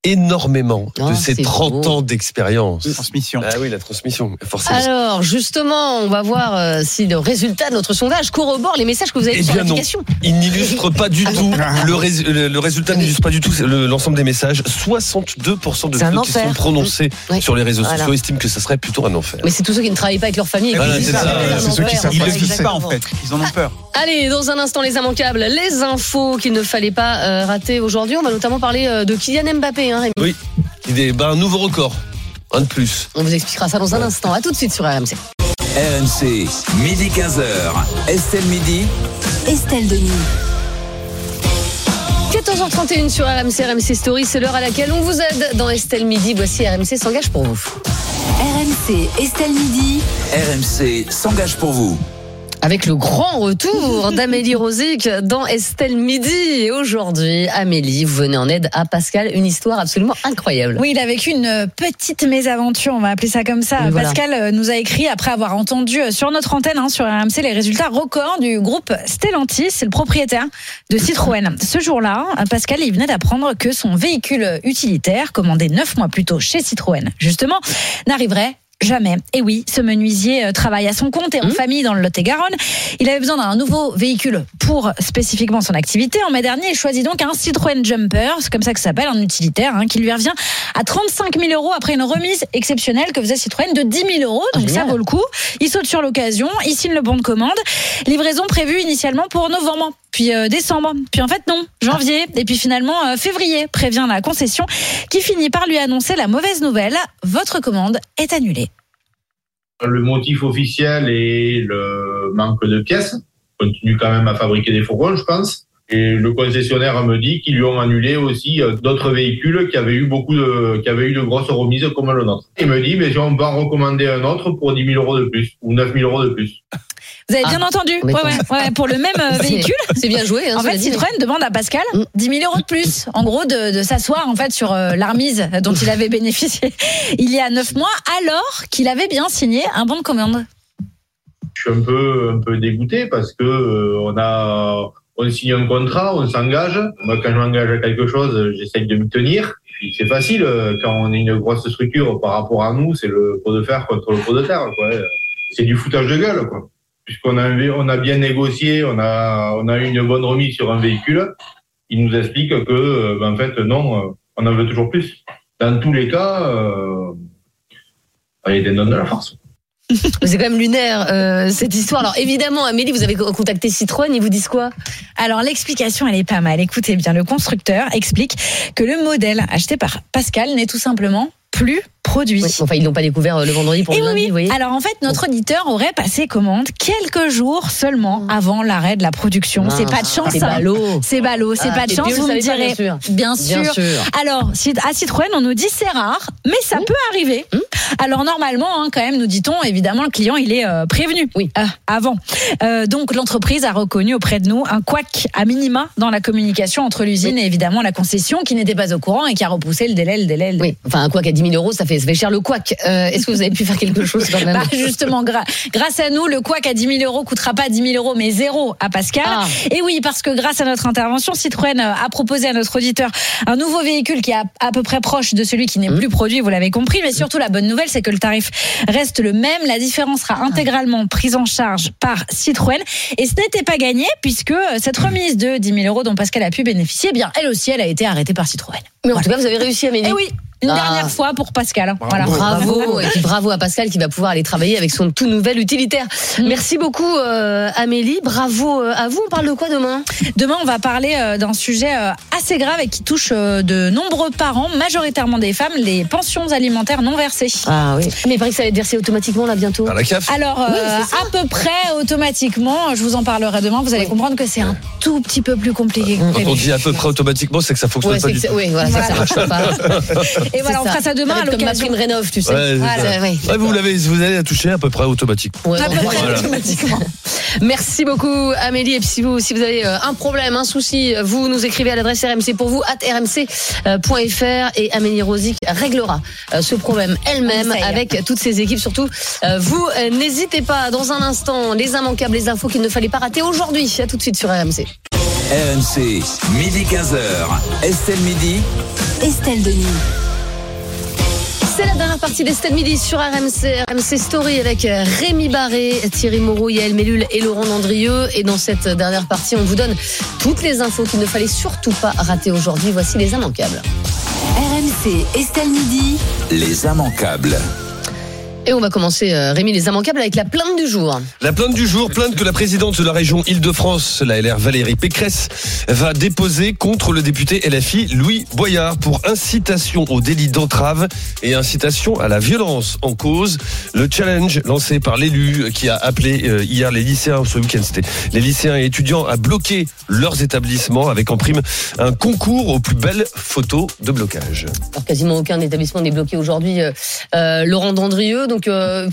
Speaker 2: énormément
Speaker 1: Ah,
Speaker 2: de ces
Speaker 1: c'est
Speaker 2: 30
Speaker 1: beau.
Speaker 2: ans d'expérience.
Speaker 4: Transmission.
Speaker 2: Ah oui, la transmission, forcément.
Speaker 1: Alors justement, on va voir euh, si le résultat de notre sondage corrobore les messages que vous avez
Speaker 2: Eh
Speaker 1: sur
Speaker 2: bien non,
Speaker 1: l'application.
Speaker 2: il n'illustre pas du tout le, rés- le- le résultat n'illustre pas du tout le- l'ensemble des messages. 62% de ceux qui
Speaker 5: enfer.
Speaker 2: sont prononcés
Speaker 1: Oui.
Speaker 2: sur les réseaux
Speaker 5: Voilà.
Speaker 2: sociaux estiment que ça serait plutôt un enfer.
Speaker 1: Mais c'est tous ceux qui ne travaillent pas avec leur famille.
Speaker 2: Voilà, c'est ceux qui savent
Speaker 4: Ils pas en fait. Ils en ont peur.
Speaker 1: Allez, dans un instant, les immanquables, les infos qu'il ne fallait pas euh, rater aujourd'hui. On va notamment parler euh, de Kylian Mbappé. Hein, Rémi.
Speaker 2: Oui, il est bah, un nouveau record, un de plus.
Speaker 1: On vous expliquera ça dans un instant. À tout de suite sur RMC.
Speaker 3: RMC, midi 15h. Estelle Midi.
Speaker 11: Estelle Denis.
Speaker 1: 14h31 sur RMC, RMC Story, c'est l'heure à laquelle on vous aide dans Estelle Midi. Voici RMC s'engage pour vous.
Speaker 11: RMC Estelle Midi.
Speaker 3: RMC s'engage pour vous.
Speaker 1: Avec le grand retour d'Amélie Rosic dans Estelle Midi. Et aujourd'hui, Amélie, vous venez en aide à Pascal, une histoire absolument incroyable.
Speaker 12: Oui, il a vécu une petite mésaventure, on va appeler ça comme ça. Pascal euh, nous a écrit après avoir entendu euh, sur notre antenne, hein, sur RMC, les résultats records du groupe Stellantis, c'est le propriétaire de Citroën. Ce jour-là, Pascal, il venait d'apprendre que son véhicule utilitaire, commandé neuf mois plus tôt chez Citroën, justement, n'arriverait Jamais. Et oui, ce menuisier euh, travaille à son compte et en
Speaker 1: Mmh.
Speaker 12: famille dans le Lot-et-Garonne. Il avait besoin d'un nouveau véhicule pour spécifiquement son activité. En mai dernier, il choisit donc un Citroën Jumper, c'est comme ça que ça s'appelle, un utilitaire, hein, qui lui revient à 35 000 euros après une remise exceptionnelle que faisait Citroën de 10 000 euros. Donc ça
Speaker 1: génial.
Speaker 12: vaut le coup. Il saute sur l'occasion, il signe le bon de commande. Livraison prévue initialement pour novembre, puis euh, décembre, puis en fait non, janvier, et puis finalement euh, février, prévient la concession, qui finit par lui annoncer la mauvaise nouvelle. Votre commande est annulée.
Speaker 13: Le motif officiel est le manque de pièces. On continue quand même à fabriquer des fourgons, je pense. Et le concessionnaire me dit qu'ils lui ont annulé aussi euh, d'autres véhicules qui avaient eu beaucoup de, qui avaient eu de grosses remises comme le nôtre. Il me dit, mais si on va en recommander un autre pour 10 000 euros de plus ou 9 000 euros de plus.
Speaker 12: Vous avez
Speaker 1: Ah,
Speaker 12: bien entendu
Speaker 1: mais
Speaker 12: ouais, ouais, ouais, Pour le même euh, véhicule.
Speaker 1: C'est bien joué. Hein,
Speaker 12: En fait,
Speaker 1: dit,
Speaker 12: Citroën demande à Pascal
Speaker 1: Mm.
Speaker 12: 10 000 euros de plus. En gros, de, de s'asseoir en fait sur euh, l'armise dont il avait bénéficié il y a 9 mois, alors qu'il avait bien signé un bon de commande.
Speaker 13: Je suis un peu, un peu dégoûté parce que euh, on a, on signe un contrat, on s'engage. Moi, quand je m'engage à quelque chose, j'essaye de m'y tenir. C'est facile quand on est une grosse structure par rapport à nous, c'est le pot de fer contre le pot de terre. C'est du foutage de gueule, quoi. Puisqu'on a, on a bien négocié, on a, on a eu une bonne remise sur un véhicule. Il nous explique que, ben, en fait, non, on en veut toujours plus. Dans tous les cas, euh, il y a des de la farce.
Speaker 1: C'est quand même lunaire euh, cette histoire. Alors évidemment, Amélie, vous avez contacté Citroën, ils vous disent quoi?
Speaker 12: Alors l'explication, elle est pas mal. Écoutez bien, le constructeur explique que le modèle acheté par Pascal n'est tout simplement plus produit.
Speaker 1: Oui, Enfin, ils l'ont pas découvert euh, le vendredi pour
Speaker 12: Et
Speaker 1: le
Speaker 12: oui,
Speaker 1: lundi,
Speaker 12: oui.
Speaker 1: vous voyez.
Speaker 12: Alors en fait, notre auditeur aurait passé commande quelques jours seulement avant l'arrêt de la production. C'est pas de chance.
Speaker 1: C'est
Speaker 12: hein.
Speaker 1: ballot.
Speaker 12: C'est ballot, c'est
Speaker 1: Ah,
Speaker 12: pas de chance, vous me direz.
Speaker 1: bien sûr.
Speaker 12: Bien sûr.
Speaker 1: Bien sûr.
Speaker 12: Alors, à Citroën, on nous dit c'est rare, mais ça
Speaker 1: Mmh.
Speaker 12: peut arriver. Alors normalement, hein, quand même, nous dit-on, évidemment, le client, il est euh, prévenu
Speaker 1: Oui.
Speaker 12: euh, avant. Euh, donc l'entreprise a reconnu auprès de nous un couac à minima dans la communication entre l'usine et évidemment la concession qui n'était pas au courant et qui a repoussé le délai, le délai, le délai.
Speaker 1: Oui, enfin, quoi qu'à 10 10 000 euros, ça fait, ça fait cher le couac. Euh, Est-ce que vous avez pu faire quelque chose quand même
Speaker 12: Bah, justement, gra- grâce à nous, le couac à 10 000 euros coûtera pas 10 000 euros, mais zéro à Pascal.
Speaker 1: Ah.
Speaker 12: Et oui, parce que grâce à notre intervention, Citroën euh, a proposé à notre auditeur un nouveau véhicule qui est à, à peu près proche de celui qui
Speaker 1: Mmh.
Speaker 12: n'est plus produit, vous l'avez compris. Mais surtout, la bonne nouvelle, c'est que le tarif reste le même. La différence
Speaker 1: Ah.
Speaker 12: sera intégralement prise en charge par Citroën. Et ce n'était pas gagné, puisque euh, cette remise de 10 000 euros dont Pascal a pu bénéficier, eh bien, elle aussi, elle a été arrêtée par Citroën.
Speaker 1: Mais en tout cas, vous avez réussi, Amélie.
Speaker 12: Et oui, une
Speaker 1: Ah.
Speaker 12: dernière fois pour Pascal. Voilà.
Speaker 1: Bravo, et puis bravo à Pascal qui va pouvoir aller travailler avec son tout nouvel utilitaire. Merci beaucoup euh, Amélie, bravo euh, à vous. On parle de quoi demain?
Speaker 12: Demain, on va parler euh, d'un sujet euh, assez grave et qui touche euh, de nombreux parents, majoritairement des femmes, les pensions alimentaires non versées.
Speaker 5: Ah oui.
Speaker 1: Mais il paraît que ça va être versé automatiquement là bientôt.
Speaker 2: Par la CAF?
Speaker 12: Alors, euh,
Speaker 1: Oui,
Speaker 12: à peu près automatiquement, je vous en parlerai demain, vous allez comprendre que c'est un tout petit peu plus compliqué
Speaker 2: Quand on dit à peu près automatiquement, c'est que ça fonctionne
Speaker 1: Ouais,
Speaker 2: pas du tout.
Speaker 1: oui, voilà, ça, ça marche pas.
Speaker 12: Et voilà, on fera ça demain à
Speaker 1: être comme ma
Speaker 12: l'occasion.
Speaker 1: prime rénov, tu sais.
Speaker 2: Ouais, c'est
Speaker 1: Voilà,
Speaker 2: ça.
Speaker 1: ouais.
Speaker 2: Ouais, vous l'avez, vous allez la toucher à peu près automatiquement.
Speaker 1: Ouais,
Speaker 12: À peu près
Speaker 1: voilà.
Speaker 12: automatiquement.
Speaker 1: Merci beaucoup Amélie. Et puis si vous, si vous avez euh, un problème, un souci, vous nous écrivez à l'adresse RMC pour vous, at rmc.fr et Amélie Rosic réglera euh, ce problème elle-même avec toutes ses équipes. Surtout, euh, vous euh, n'hésitez pas dans un instant, les immanquables, les infos qu'il ne fallait pas rater aujourd'hui. À tout de suite sur RMC.
Speaker 3: RMC, midi 15h. Estelle Midi.
Speaker 11: Estelle Denis.
Speaker 1: C'est la dernière partie d'Estelle Midi sur RMC, RMC Story avec euh, Rémi Barré, Thierry Moreau, Yael Mellul et Laurent Dandrieux. Et dans cette dernière partie, on vous donne toutes les infos qu'il ne fallait surtout pas rater aujourd'hui. Voici les immanquables.
Speaker 11: RMC, Estelle Midi.
Speaker 3: Les immanquables.
Speaker 1: Et on va commencer, euh, Rémi, les immanquables avec la plainte du jour.
Speaker 2: La plainte du jour, plainte que la présidente de la région Île-de-France, la LR Valérie Pécresse, va déposer contre le député LFI Louis Boyard pour incitation au délit d'entrave et incitation à la violence en cause. Le challenge lancé par l'élu qui a appelé euh, hier les lycéens, ce week-end c'était, les lycéens et étudiants à bloquer leurs établissements avec en prime un concours aux plus belles photos de blocage.
Speaker 1: Alors, quasiment aucun établissement n'est bloqué aujourd'hui. euh, Laurent Dandrieux, donc euh,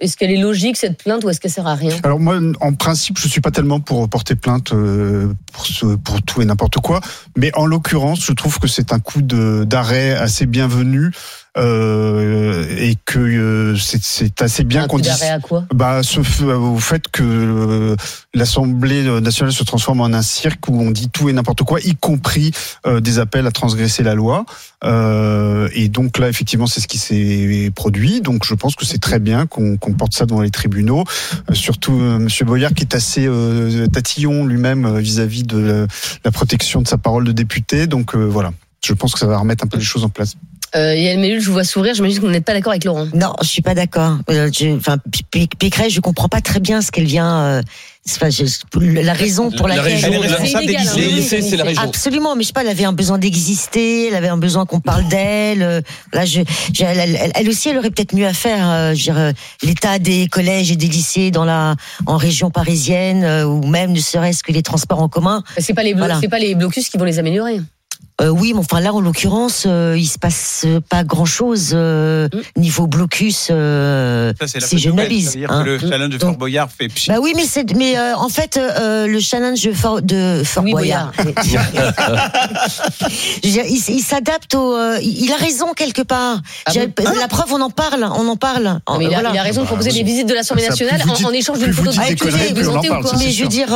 Speaker 1: est-ce- qu'elle est logique cette plainte ou est-ce qu'elle sert à rien?
Speaker 6: Alors moi, en principe, je suis pas tellement pour porter plainte euh, pour, pour tout et n'importe quoi, mais en l'occurrence, je trouve que c'est un coup d'arrêt assez bienvenu euh, et que euh, c'est- c'est assez bien
Speaker 1: Un
Speaker 6: qu'on dise.
Speaker 1: à quoi
Speaker 6: Bah, ce, f- au fait que euh, l'Assemblée nationale se transforme en un cirque où on dit tout et n'importe quoi, y compris euh, des appels à transgresser la loi. Euh, et donc là, effectivement, c'est ce qui s'est produit. Donc je pense que c'est très bien qu'on qu'on porte ça devant les tribunaux. Euh, surtout euh, Monsieur Boyard qui est assez euh, tatillon lui-même euh, vis-à-vis de la, la protection de sa parole de député. Donc euh, voilà. Je pense que ça va remettre un peu les choses en place.
Speaker 1: Euh, Yael Mellul, je vous vois sourire, j'imagine que vous n'êtes pas d'accord avec Laurent.
Speaker 5: Non, je suis pas d'accord. Euh, je- Enfin, Pécresse, je comprends pas très bien ce qu'elle vient. euh, c'est pas- je- la raison pour
Speaker 2: La
Speaker 5: laquelle.
Speaker 2: région,
Speaker 4: Elle est responsable des lycées.
Speaker 2: c'est la région.
Speaker 5: Absolument, mais je sais pas, elle avait un besoin d'exister, elle avait un besoin qu'on parle d'elle. euh, Là, je, je- elle, elle- elle aussi, elle aurait peut-être mieux à faire. euh, je veux dire, euh, L'état des collèges et des lycées dans la, en région parisienne, euh, ou même ne serait-ce que les transports en commun.
Speaker 1: C'est pas les
Speaker 5: Voilà.
Speaker 1: c'est pas les blocus qui vont les améliorer.
Speaker 5: Euh, oui, mais enfin là, en l'occurrence, euh, il se passe pas grand-chose euh,
Speaker 1: Mm.
Speaker 5: niveau blocus. euh,
Speaker 4: Ça, c'est la
Speaker 5: si
Speaker 4: bonne
Speaker 5: je
Speaker 4: nouvelle.
Speaker 5: m'abuse.
Speaker 4: Ça veut dire
Speaker 5: hein.
Speaker 4: que le challenge de
Speaker 5: Donc-
Speaker 4: Fort Boyard fait pchit.
Speaker 5: Bah oui, mais c'est mais euh, en fait euh, le challenge de Fort, de Fort
Speaker 1: Louis
Speaker 5: Boyard. Je veux dire, il, il s'adapte au. euh, il a raison quelque part.
Speaker 1: Ah bon
Speaker 5: la preuve, on en parle, on en parle.
Speaker 1: Non, mais il, a,
Speaker 5: Voilà.
Speaker 1: il a raison de proposer des visites de l'Assemblée nationale en,
Speaker 6: dites-
Speaker 1: en échange d'une photo de député.
Speaker 6: conneries,
Speaker 1: Vous
Speaker 6: en parle,
Speaker 5: mais je veux dire,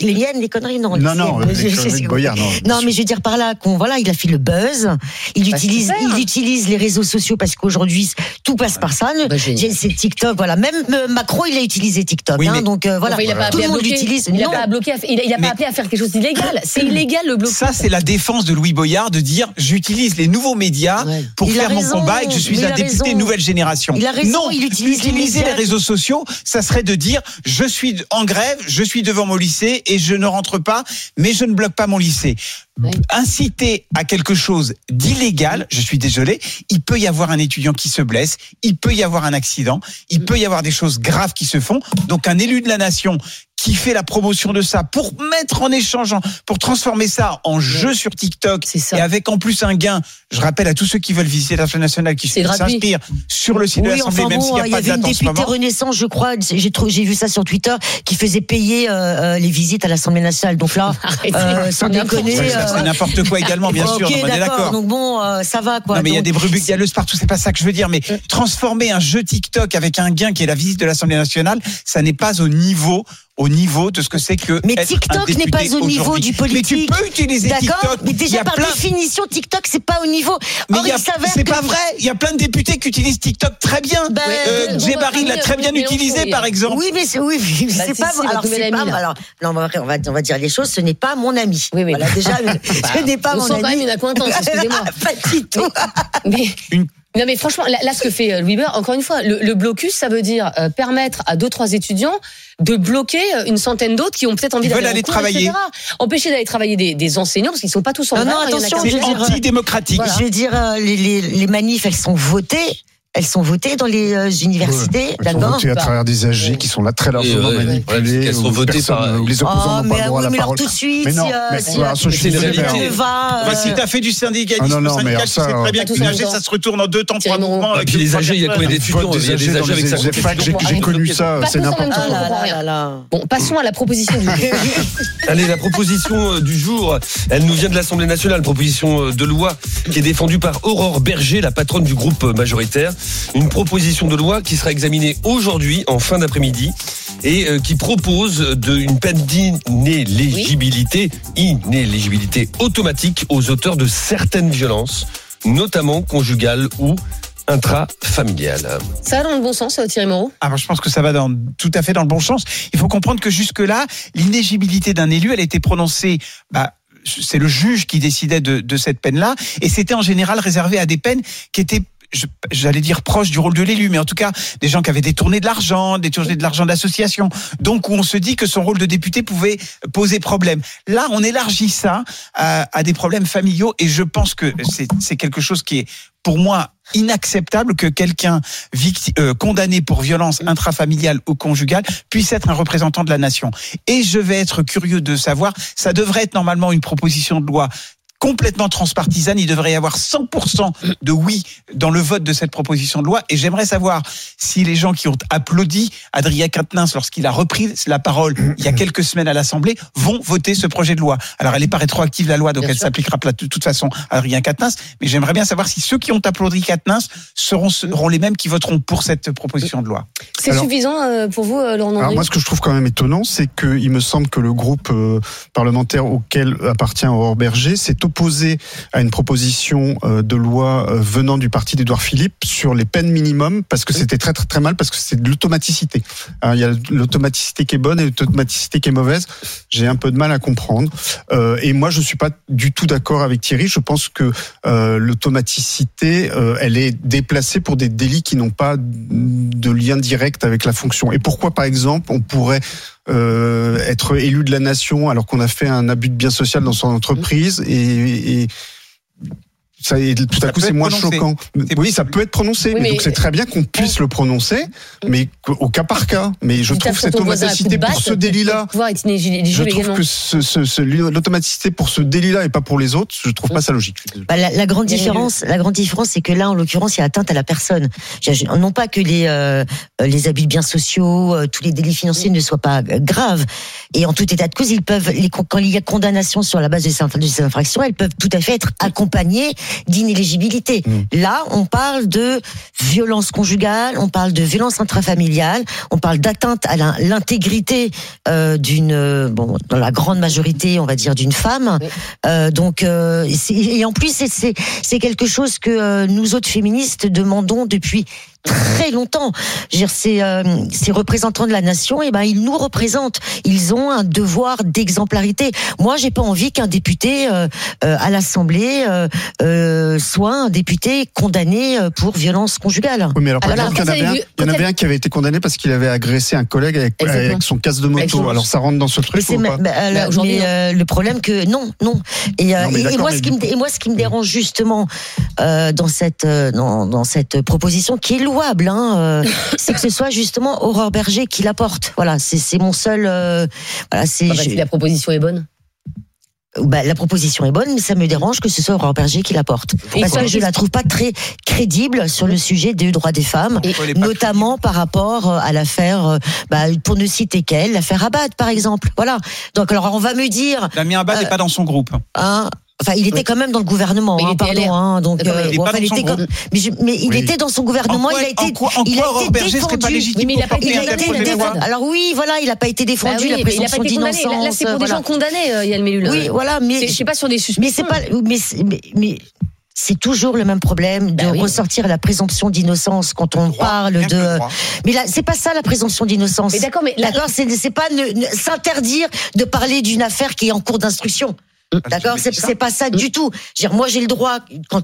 Speaker 5: les, liens, les conneries, non.
Speaker 6: Non, non. Non,
Speaker 5: mais je veux dire par là qu'on voilà, il a fait le buzz. Il
Speaker 1: Bah,
Speaker 5: utilise,
Speaker 1: super.
Speaker 5: il utilise les réseaux sociaux parce qu'aujourd'hui tout passe par ça.
Speaker 1: Bah.
Speaker 5: C'est TikTok, voilà. Même euh, Macron, il a utilisé TikTok.
Speaker 4: Oui,
Speaker 5: hein,
Speaker 4: mais-
Speaker 5: donc euh, voilà.
Speaker 1: Enfin, il a pas
Speaker 5: Tout
Speaker 1: appelé
Speaker 5: le
Speaker 1: à
Speaker 5: monde l'utilise.
Speaker 1: Il a
Speaker 5: Non.
Speaker 1: pas, bloqué à- il a, il a
Speaker 4: Mais-
Speaker 1: pas appelé à faire quelque chose d'illégal. C'est illégal le blocus.
Speaker 4: Ça, c'est la défense de Louis Boyard de dire j'utilise les nouveaux médias
Speaker 1: Ouais.
Speaker 4: pour
Speaker 5: Il
Speaker 4: faire mon
Speaker 5: raison,
Speaker 4: combat et que je suis un député
Speaker 5: raison.
Speaker 4: nouvelle génération.
Speaker 5: Il a raison,
Speaker 4: non,
Speaker 5: il utilise
Speaker 4: utiliser les, réseaux sociaux, ça serait de dire je suis en grève, je suis devant mon lycée et je ne rentre pas, mais je ne bloque pas mon lycée.
Speaker 1: Oui.
Speaker 4: Inciter à quelque chose d'illégal, je suis désolé, il peut y avoir un étudiant qui se blesse, il peut y avoir un accident, il peut y avoir des choses graves qui se font. Donc un élu de la nation qui fait la promotion de ça pour mettre en échange, pour transformer ça en jeu sur TikTok et avec en plus un gain. Je rappelle à tous ceux qui veulent visiter l'Assemblée nationale qui s'inspirent sur le site de l'Assemblée,
Speaker 5: enfin
Speaker 4: même
Speaker 5: bon,
Speaker 4: s'il n'y
Speaker 5: il
Speaker 4: a
Speaker 5: y
Speaker 4: pas
Speaker 5: avait
Speaker 4: de
Speaker 5: une députée. Renaissance, je crois, j'ai vu ça sur Twitter, qui faisait payer euh, euh, les visites à l'Assemblée nationale. Donc là, euh, sans déconner.
Speaker 4: Ça, c'est n'importe quoi également, bien sûr, on est d'accord.
Speaker 5: Donc bon, euh, ça va quoi.
Speaker 4: Non, mais il y a des brebis galeuses partout, c'est pas ça que je veux dire. Mais transformer un jeu TikTok avec un gain qui est la visite de l'Assemblée nationale, ça n'est pas au niveau, au niveau de ce que c'est que.
Speaker 5: Mais TikTok n'est pas au niveau du politique.
Speaker 4: Mais tu peux utiliser
Speaker 5: D'accord
Speaker 4: TikTok.
Speaker 5: Mais déjà par
Speaker 4: plein-
Speaker 5: définition, TikTok c'est pas au niveau.
Speaker 4: Mais
Speaker 5: Or,
Speaker 4: il y a-
Speaker 5: il s'avère
Speaker 4: c'est
Speaker 5: que-
Speaker 4: pas vrai. Il y a plein de députés qui utilisent TikTok très bien.
Speaker 5: Ben,
Speaker 4: euh,
Speaker 5: bah,
Speaker 4: l'a très bien utilisé,
Speaker 5: il-
Speaker 4: par exemple.
Speaker 5: Oui, mais c'est oui,
Speaker 1: Bah,
Speaker 5: c'est pas
Speaker 1: si,
Speaker 5: Alors c'est pas
Speaker 1: là.
Speaker 5: alors non, on va, on on dire les choses. Ce n'est pas mon ami. Oui, oui. Voilà, déjà, ce n'est pas
Speaker 1: on
Speaker 5: mon
Speaker 1: sent
Speaker 5: ami.
Speaker 1: quand même une excusez-moi.
Speaker 5: pas du tout.
Speaker 1: Mais, non mais franchement, là, là, ce que fait euh, Louis encore une fois, le, le blocus, ça veut dire euh, permettre à deux trois étudiants de bloquer euh, une centaine d'autres qui ont peut-être envie d'aller en
Speaker 4: travailler.
Speaker 1: etc. Empêcher d'aller travailler des, des enseignants parce qu'ils sont pas tous en
Speaker 5: Non, non, attention, veux dire,
Speaker 4: antidémocratique.
Speaker 5: Je veux dire, euh, les, les, les manifs, elles sont votées. Elles sont votées dans les euh, universités,
Speaker 6: Elles sont
Speaker 5: d'accord
Speaker 6: votées à travers des AG qui sont là très largement
Speaker 2: ouais, ouais.
Speaker 6: manipulés.
Speaker 2: Elles sont votées par-
Speaker 6: les opposants
Speaker 5: Oh, mais,
Speaker 6: pas le droit
Speaker 5: oui,
Speaker 6: à
Speaker 5: mais
Speaker 6: la
Speaker 5: alors
Speaker 6: parole.
Speaker 5: tout de suite,
Speaker 6: Mais non,
Speaker 5: si, euh,
Speaker 6: mais
Speaker 5: si, euh,
Speaker 2: c'est
Speaker 6: mais-
Speaker 5: va,
Speaker 4: Bah, si
Speaker 5: euh,
Speaker 4: t'as fait du syndicalisme,
Speaker 6: Ah non, non,
Speaker 4: le
Speaker 6: mais
Speaker 4: syndical,
Speaker 6: alors
Speaker 4: tu sais
Speaker 6: ça,
Speaker 4: très bien que les AG, ça se retourne en deux temps, trois mouvements.
Speaker 2: Ah,
Speaker 4: avec
Speaker 2: puis les AG, il y a
Speaker 4: personnes.
Speaker 2: d'étudiants
Speaker 6: Vote
Speaker 2: Il y a
Speaker 6: des
Speaker 2: des
Speaker 6: AG
Speaker 2: avec ça.
Speaker 6: j'ai connu ça, c'est n'importe
Speaker 1: temps,
Speaker 6: quoi.
Speaker 5: Ah là
Speaker 1: comprends
Speaker 5: là
Speaker 1: rien.
Speaker 5: là là.
Speaker 1: Bon, passons à la proposition du
Speaker 2: Allez, la proposition du jour, elle nous vient de l'Assemblée nationale, proposition de loi qui est défendue par Aurore Berger, la patronne du groupe majoritaire. Une proposition de loi qui sera examinée aujourd'hui, en fin d'après-midi, et euh, qui propose de, une peine d'inéligibilité, inéligibilité automatique aux auteurs de certaines violences, notamment conjugales ou intrafamiliales.
Speaker 1: Ça va dans le bon sens, Thierry Moreau?
Speaker 4: Ah, bah, je pense que ça va dans, tout à fait dans le bon sens. Il faut comprendre que jusque-là, l'inégibilité d'un élu, elle a été prononcée. Bah, c'est le juge qui décidait de, de cette peine-là, et c'était en général réservé à des peines qui étaient j'allais dire proches du rôle de l'élu, mais en tout cas des gens qui avaient détourné de l'argent, détourné de l'argent d'association, donc où on se dit que son rôle de député pouvait poser problème. Là, on élargit ça à, à des problèmes familiaux, et je pense que c'est quelque chose qui est pour moi inacceptable que quelqu'un euh, condamné pour violence intrafamiliale ou conjugale puisse être un représentant de la nation. Et je vais être curieux de savoir, ça devrait être normalement une proposition de loi complètement transpartisane, il devrait y avoir 100% de oui dans le vote de cette proposition de loi. Et j'aimerais savoir si les gens qui ont applaudi Adrien Quatennens lorsqu'il a repris la parole il y a quelques semaines à l'Assemblée vont voter ce projet de loi. Alors elle n'est pas rétroactive la loi, donc
Speaker 1: Bien
Speaker 4: elle s'appliquera de toute façon à Adrien Quatennens. Mais j'aimerais bien savoir si ceux qui ont applaudi Quatennens seront, seront les mêmes qui voteront pour cette proposition de loi.
Speaker 1: C'est suffisant euh, pour vous, euh, Laurent
Speaker 6: Alors moi, ce que je trouve quand même étonnant, c'est qu'il me semble que le groupe euh, parlementaire auquel appartient Aurore Berger s'est opposé à une proposition de loi venant du parti d'Édouard Philippe sur les peines minimum parce que c'était très très très mal parce que c'est de l'automaticité. Alors, Il y a l'automaticité qui est bonne et l'automaticité qui est mauvaise. J'ai un peu de mal à comprendre. Et moi, je suis pas du tout d'accord avec Thierry. Je pense que l'automaticité, elle est déplacée pour des délits qui n'ont pas de lien direct avec la fonction. Et pourquoi, par exemple, on pourrait euh, être élu de la nation alors qu'on a fait un abus de bien social dans son entreprise et ça, et tout à
Speaker 4: Ça
Speaker 6: coup c'est moins
Speaker 4: prononcé.
Speaker 6: choquant. Oui, ça peut être prononcé.
Speaker 1: Oui,
Speaker 6: mais
Speaker 1: mais-
Speaker 6: donc c'est très bien qu'on puisse le prononcer, mais au cas par cas. Mais je trouve cette automaticité pour ce délit-là. Je trouve que ce, ce- ce- l'automaticité pour ce délit-là et pas pour les autres, je trouve pas ça logique.
Speaker 5: Bah, la, la grande différence, la grande différence, c'est que là, en l'occurrence, il y a atteinte à la personne. Non pas que les euh, les abus de biens sociaux, euh, tous les délits financiers ne soient pas euh, graves. Et en tout état de cause, ils peuvent, les, quand il y a condamnation sur la base de ces infractions, elles peuvent tout à fait être accompagnées d'inéligibilité. Là, on parle de violence conjugale, on parle de violence intrafamiliale, on parle d'atteinte à l'intégrité euh, d'une, euh, bon, dans la grande majorité, on va dire, d'une femme. Euh, donc, euh, et en plus, c'est- c'est c'est quelque chose que euh, nous autres féministes demandons depuis très longtemps. Dire, ces, euh, ces représentants de la nation, et ben ils nous représentent. Ils ont un devoir d'exemplarité. Moi, j'ai pas envie qu'un député euh, euh, à l'Assemblée euh, euh, soit un député condamné pour violence conjugale.
Speaker 6: Oui, mais alors, par
Speaker 5: Alors,
Speaker 6: exemple, il y en avait un, y en avait un qui avait été condamné parce qu'il avait agressé un collègue avec, son casque de moto. Alors ça rentre dans ce truc ou pas
Speaker 5: bah,
Speaker 1: Bah,
Speaker 5: mais, euh, le problème que non, non. Et,
Speaker 6: Non, mais
Speaker 5: et- et
Speaker 6: d'accord,
Speaker 5: moi, ce qui me, et moi, ce qui me dérange justement euh, dans cette euh, dans, dans cette proposition qui est lourde louable, hein, euh, c'est que ce soit justement Aurore Berger qui la porte. Voilà, c'est mon seul. euh, voilà, c'est.
Speaker 1: Ah bah, la proposition est bonne.
Speaker 5: bah, la proposition est bonne, mais ça me dérange que ce soit Aurore Berger qui la porte. Parce que je la trouve pas très crédible sur le sujet des droits des femmes, notamment par rapport euh, à l'affaire, bah, pour ne citer qu'elle, l'affaire Abad, par exemple. Voilà. Donc, alors, on va me dire.
Speaker 4: Damien Abad n'est pas dans son groupe.
Speaker 5: Hein, Enfin, il était quand même dans le gouvernement,
Speaker 1: Mais il
Speaker 5: hein,
Speaker 1: était
Speaker 5: pardon. Hein, donc,
Speaker 1: mais il est
Speaker 5: bon,
Speaker 4: pas
Speaker 5: enfin,
Speaker 4: dans
Speaker 5: il
Speaker 4: son
Speaker 5: était comme- mais, je- mais il
Speaker 6: Oui.
Speaker 5: était dans son gouvernement.
Speaker 4: Quoi-
Speaker 5: il a été,
Speaker 4: en quoi- en
Speaker 5: il a été
Speaker 4: Berger
Speaker 5: défendu.
Speaker 4: légitime
Speaker 1: Oui, mais il a pas été
Speaker 5: Il défendu. Alors oui, voilà, il a pas été
Speaker 1: Bah
Speaker 5: défendu.
Speaker 1: oui,
Speaker 5: la
Speaker 1: mais il a pas
Speaker 5: présomption
Speaker 1: été condamné. Là, là,
Speaker 5: d'innocence.
Speaker 1: c'est pour des gens condamnés, euh, Yann Mellul.
Speaker 5: Oui, voilà, mais
Speaker 1: C'est- Je sais pas sur des suspicions.
Speaker 5: mais c'est pas, mais, c'est- mais, mais c'est toujours le même problème de
Speaker 1: Bah oui.
Speaker 5: ressortir la présomption d'innocence quand on
Speaker 4: Droit,
Speaker 5: parle de. Mais là, c'est pas ça la présomption d'innocence.
Speaker 1: Mais d'accord, mais
Speaker 5: D'accord, c'est c'est pas ne- ne- s'interdire de parler d'une affaire qui est en cours d'instruction. D'accord, c'est pas ça du tout. Je veux dire, moi, j'ai le droit quand